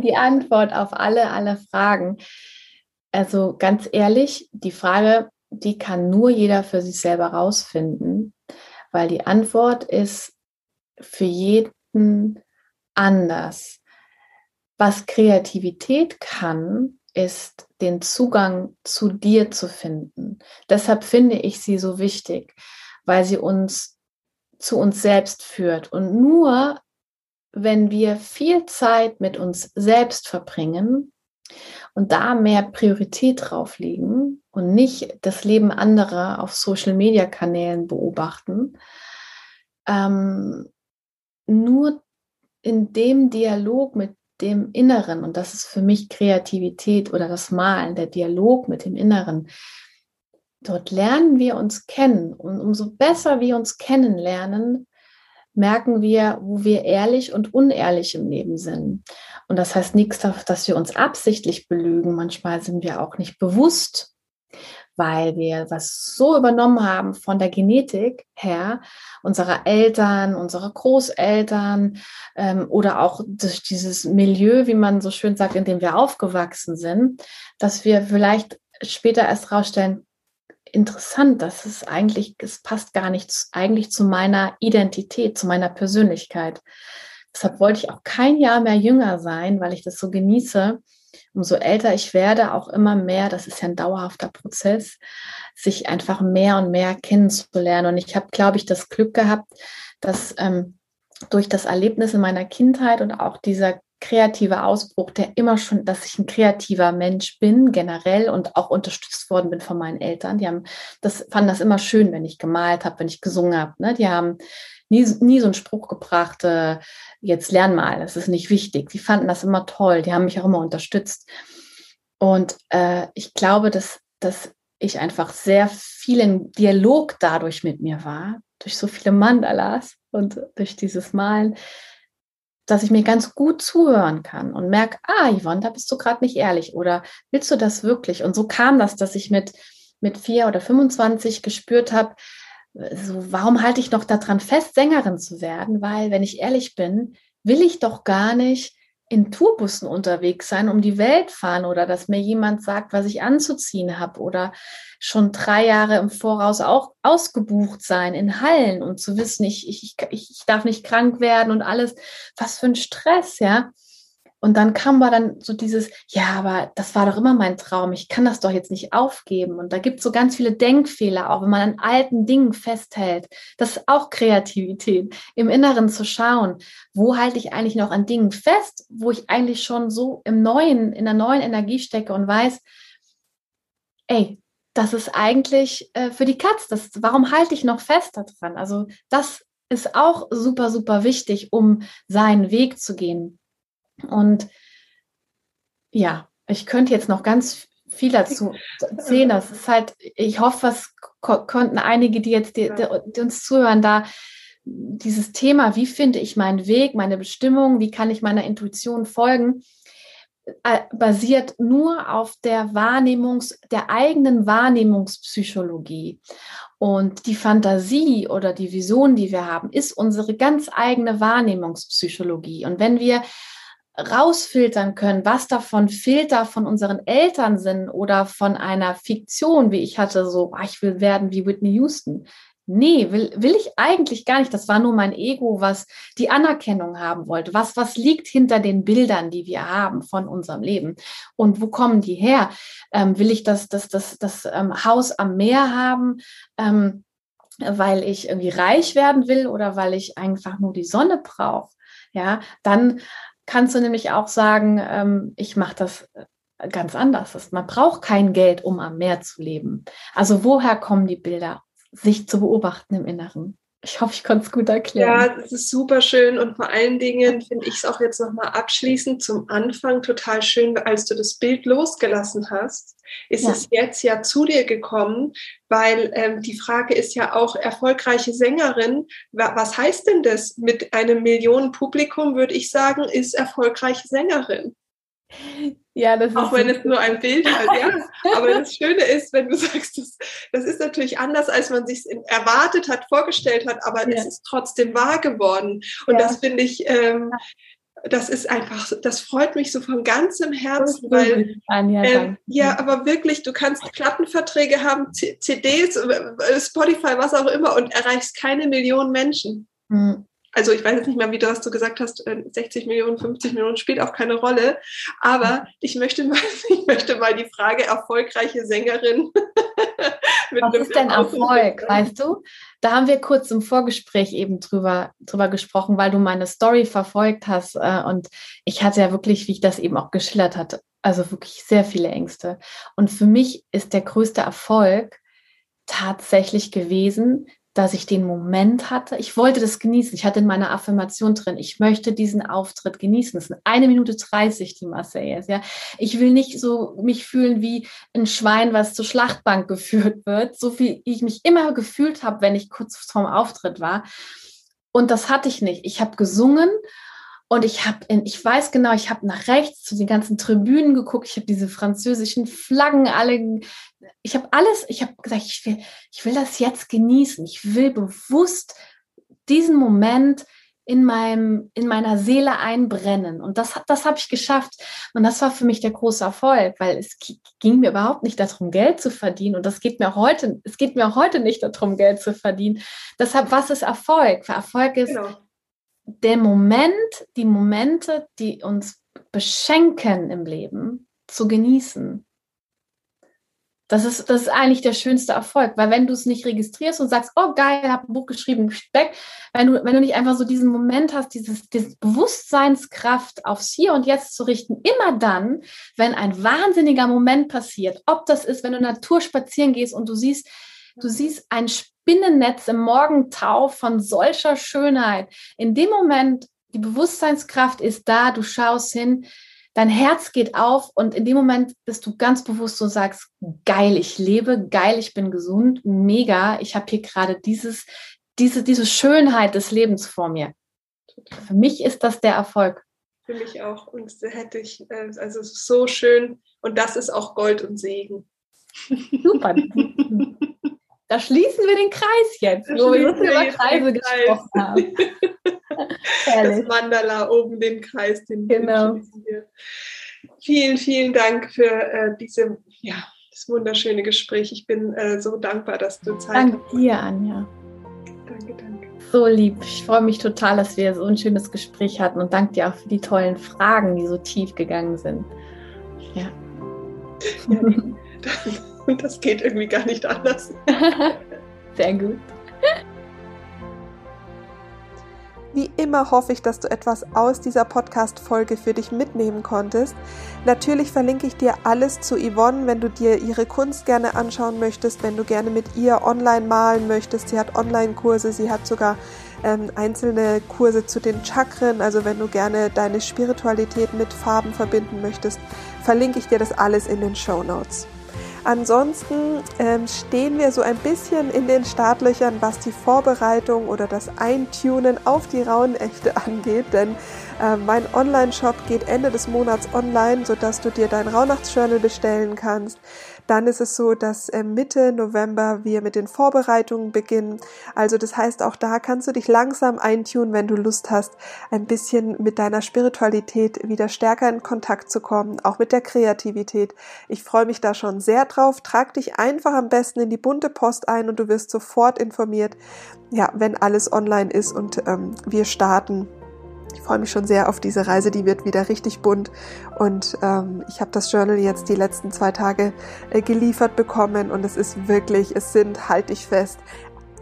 die Antwort auf alle, alle Fragen. Also ganz ehrlich, die Frage, die kann nur jeder für sich selber rausfinden, weil die Antwort ist für jeden anders. Was Kreativität kann, ist den Zugang zu dir zu finden. Deshalb finde ich sie so wichtig, weil sie uns zu uns selbst führt. Und nur wenn wir viel Zeit mit uns selbst verbringen, und da mehr Priorität drauf legen und nicht das Leben anderer auf Social-Media-Kanälen beobachten, ähm, nur in dem Dialog mit dem Inneren, und das ist für mich Kreativität oder das Malen, der Dialog mit dem Inneren, dort lernen wir uns kennen. Und umso besser wir uns kennenlernen, merken wir, wo wir ehrlich und unehrlich im Leben sind. Und das heißt nichts, dass wir uns absichtlich belügen. Manchmal sind wir auch nicht bewusst, weil wir was so übernommen haben von der Genetik her, unserer Eltern, unserer Großeltern ähm, oder auch durch dieses Milieu, wie man so schön sagt, in dem wir aufgewachsen sind, dass wir vielleicht später erst rausstellen, interessant, dass es eigentlich, es passt gar nicht eigentlich zu meiner Identität, zu meiner Persönlichkeit. Deshalb wollte ich auch kein Jahr mehr jünger sein, weil ich das so genieße. Umso älter ich werde, auch immer mehr, das ist ja ein dauerhafter Prozess, sich einfach mehr und mehr kennenzulernen. Und ich habe, glaube ich, das Glück gehabt, dass ähm, durch das Erlebnis in meiner Kindheit und auch dieser kreative Ausbruch, der immer schon, dass ich ein kreativer Mensch bin, generell und auch unterstützt worden bin von meinen Eltern. Die haben das, fanden das immer schön, wenn ich gemalt habe, wenn ich gesungen habe. Ne? Die haben nie, nie so einen Spruch gebracht, äh, jetzt lern mal, das ist nicht wichtig. Die fanden das immer toll, die haben mich auch immer unterstützt. Und äh, ich glaube, dass, dass ich einfach sehr vielen Dialog dadurch mit mir war, durch so viele Mandalas und durch dieses Malen, dass ich mir ganz gut zuhören kann und merke, ah, Yvonne, da bist du gerade nicht ehrlich oder willst du das wirklich? Und so kam das, dass ich mit, mit vier oder 25 gespürt habe, so, warum halte ich noch daran fest, Sängerin zu werden? Weil, wenn ich ehrlich bin, will ich doch gar nicht in Tourbussen unterwegs sein, um die Welt fahren oder dass mir jemand sagt, was ich anzuziehen habe oder schon drei Jahre im Voraus auch ausgebucht sein in Hallen und zu wissen, ich, ich, ich, ich darf nicht krank werden und alles. Was für ein Stress, ja. Und dann kam aber dann so dieses, ja, aber das war doch immer mein Traum, ich kann das doch jetzt nicht aufgeben. Und da gibt es so ganz viele Denkfehler, auch wenn man an alten Dingen festhält. Das ist auch Kreativität, im Inneren zu schauen, wo halte ich eigentlich noch an Dingen fest, wo ich eigentlich schon so im neuen, in der neuen Energie stecke und weiß, ey, das ist eigentlich äh, für die Katz. Das, warum halte ich noch fest daran? Also das ist auch super, super wichtig, um seinen Weg zu gehen. Und ja, ich könnte jetzt noch ganz viel dazu erzählen. Das ist halt, ich hoffe, es konnten einige, die jetzt die, die uns zuhören, da dieses Thema, wie finde ich meinen Weg, meine Bestimmung, wie kann ich meiner Intuition folgen, äh, basiert nur auf der Wahrnehmungs, der eigenen Wahrnehmungspsychologie. Und die Fantasie oder die Vision, die wir haben, ist unsere ganz eigene Wahrnehmungspsychologie. Und wenn wir rausfiltern können, was davon Filter von unseren Eltern sind oder von einer Fiktion, wie ich hatte, so, ah, ich will werden wie Whitney Houston. Nee, will, will ich eigentlich gar nicht. Das war nur mein Ego, was die Anerkennung haben wollte. Was, was liegt hinter den Bildern, die wir haben von unserem Leben? Und wo kommen die her? Ähm, will ich das, das, das, das ähm, Haus am Meer haben? Ähm, weil ich irgendwie reich werden will oder weil ich einfach nur die Sonne brauche? Ja, dann kannst du nämlich auch sagen, ähm, ich mache das äh, ganz anders. Man braucht kein Geld, um am Meer zu leben. Also woher kommen die Bilder? Sich zu beobachten im Inneren. Ich hoffe, ich konnte es gut erklären. Ja, das ist super schön und vor allen Dingen finde ich es auch jetzt nochmal abschließend zum Anfang total schön, als du das Bild losgelassen hast, ist ja. es jetzt ja zu dir gekommen, weil ähm, die Frage ist ja auch erfolgreiche Sängerin. Was heißt denn das mit einem Millionenpublikum, würde ich sagen, ist erfolgreiche Sängerin? Ja, das ist Auch wenn es nur ein Bild ist, ja. Aber das Schöne ist, wenn du sagst, das, das ist natürlich anders, als man sich erwartet hat, vorgestellt hat, aber ja. es ist trotzdem wahr geworden. Und ja. das finde ich, ähm, das ist einfach, das freut mich so von ganzem Herzen, weil äh, ja, aber wirklich, du kannst Plattenverträge haben, CDs, äh, Spotify, was auch immer und erreichst keine Millionen Menschen. Mhm also ich weiß jetzt nicht mehr, wie du, was du gesagt hast, 60 äh, Millionen, 50 Millionen spielt auch keine Rolle. Aber ich möchte mal, ich möchte mal die Frage erfolgreiche Sängerin. was ist denn Erfolg, weißt du? Da haben wir kurz im Vorgespräch eben drüber, drüber gesprochen, weil du meine Story verfolgt hast. Äh, und ich hatte ja wirklich, wie ich das eben auch geschildert hatte, also wirklich sehr viele Ängste. Und für mich ist der größte Erfolg tatsächlich gewesen, dass ich den Moment hatte. Ich wollte das genießen. Ich hatte in meiner Affirmation drin, ich möchte diesen Auftritt genießen. Es sind eine Minute 30, die Marseille ist. Ja. Ich will nicht so mich fühlen wie ein Schwein, was zur Schlachtbank geführt wird, so wie ich mich immer gefühlt habe, wenn ich kurz vorm Auftritt war. Und das hatte ich nicht. Ich habe gesungen und ich habe, ich weiß genau, ich habe nach rechts zu den ganzen Tribünen geguckt. Ich habe diese französischen Flaggen alle, ich habe alles, ich habe gesagt, ich will, ich will das jetzt genießen. Ich will bewusst diesen Moment in meinem, in meiner Seele einbrennen. Und das, das habe ich geschafft. Und das war für mich der große Erfolg, weil es ging mir überhaupt nicht darum, Geld zu verdienen. Und das geht mir auch heute, es geht mir auch heute nicht darum, Geld zu verdienen. Deshalb, was ist Erfolg? Erfolg ist, genau der Moment, die Momente, die uns beschenken im Leben, zu genießen. Das ist, das ist eigentlich der schönste Erfolg, weil wenn du es nicht registrierst und sagst, oh geil, ich habe ein Buch geschrieben, Speck, wenn du, wenn du nicht einfach so diesen Moment hast, dieses, diese Bewusstseinskraft aufs Hier und Jetzt zu richten, immer dann, wenn ein wahnsinniger Moment passiert, ob das ist, wenn du Natur spazieren gehst und du siehst, du siehst ein Spinnennetz im Morgentau von solcher Schönheit. In dem Moment, die Bewusstseinskraft ist da, du schaust hin, dein Herz geht auf und in dem Moment bist du ganz bewusst und sagst, geil, ich lebe, geil, ich bin gesund, mega, ich habe hier gerade dieses, diese, diese Schönheit des Lebens vor mir. Für mich ist das der Erfolg. Für mich auch. Und hätte ich, äh, also so schön. Und das ist auch Gold und Segen. Super. Da schließen wir den Kreis jetzt, da wo wir jetzt über Kreise gesprochen haben. das Mandala oben den Kreis, den genau. wir. Vielen, vielen Dank für äh, diese, ja, das wunderschöne Gespräch. Ich bin äh, so dankbar, dass du Zeit Danke hast. dir, Anja. Danke, danke. So lieb. Ich freue mich total, dass wir so ein schönes Gespräch hatten und danke dir auch für die tollen Fragen, die so tief gegangen sind. Ja. ja das geht irgendwie gar nicht anders. Sehr gut. Wie immer hoffe ich, dass du etwas aus dieser Podcast-Folge für dich mitnehmen konntest. Natürlich verlinke ich dir alles zu Yvonne, wenn du dir ihre Kunst gerne anschauen möchtest, wenn du gerne mit ihr online malen möchtest. Sie hat Online-Kurse, sie hat sogar ähm, einzelne Kurse zu den Chakren. Also wenn du gerne deine Spiritualität mit Farben verbinden möchtest, verlinke ich dir das alles in den Show Notes. Ansonsten ähm, stehen wir so ein bisschen in den Startlöchern, was die Vorbereitung oder das Eintunen auf die Rauhnächte angeht, denn mein Online-Shop geht Ende des Monats online, sodass du dir dein Rauhnachtsjournal bestellen kannst. Dann ist es so, dass äh, Mitte November wir mit den Vorbereitungen beginnen. Also das heißt, auch da kannst du dich langsam eintun, wenn du Lust hast, ein bisschen mit deiner Spiritualität wieder stärker in Kontakt zu kommen, auch mit der Kreativität. Ich freue mich da schon sehr drauf. Trag dich einfach am besten in die bunte Post ein und du wirst sofort informiert, ja, wenn alles online ist und ähm, wir starten ich freue mich schon sehr auf diese Reise, die wird wieder richtig bunt. Und ähm, ich habe das Journal jetzt die letzten zwei Tage äh, geliefert bekommen und es ist wirklich, es sind, halte ich fest,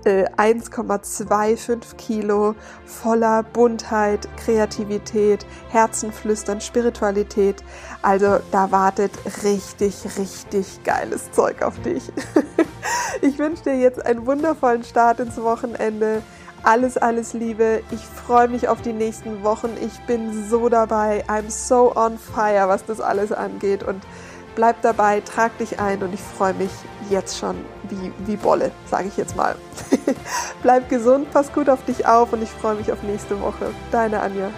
1,25 äh, Kilo voller Buntheit, Kreativität, Herzenflüstern, Spiritualität. Also da wartet richtig, richtig geiles Zeug auf dich. Ich wünsche dir jetzt einen wundervollen Start ins Wochenende alles, alles Liebe. Ich freue mich auf die nächsten Wochen. Ich bin so dabei. I'm so on fire, was das alles angeht. Und bleib dabei, trag dich ein und ich freue mich jetzt schon wie, wie Bolle, sage ich jetzt mal. bleib gesund, pass gut auf dich auf und ich freue mich auf nächste Woche. Deine Anja.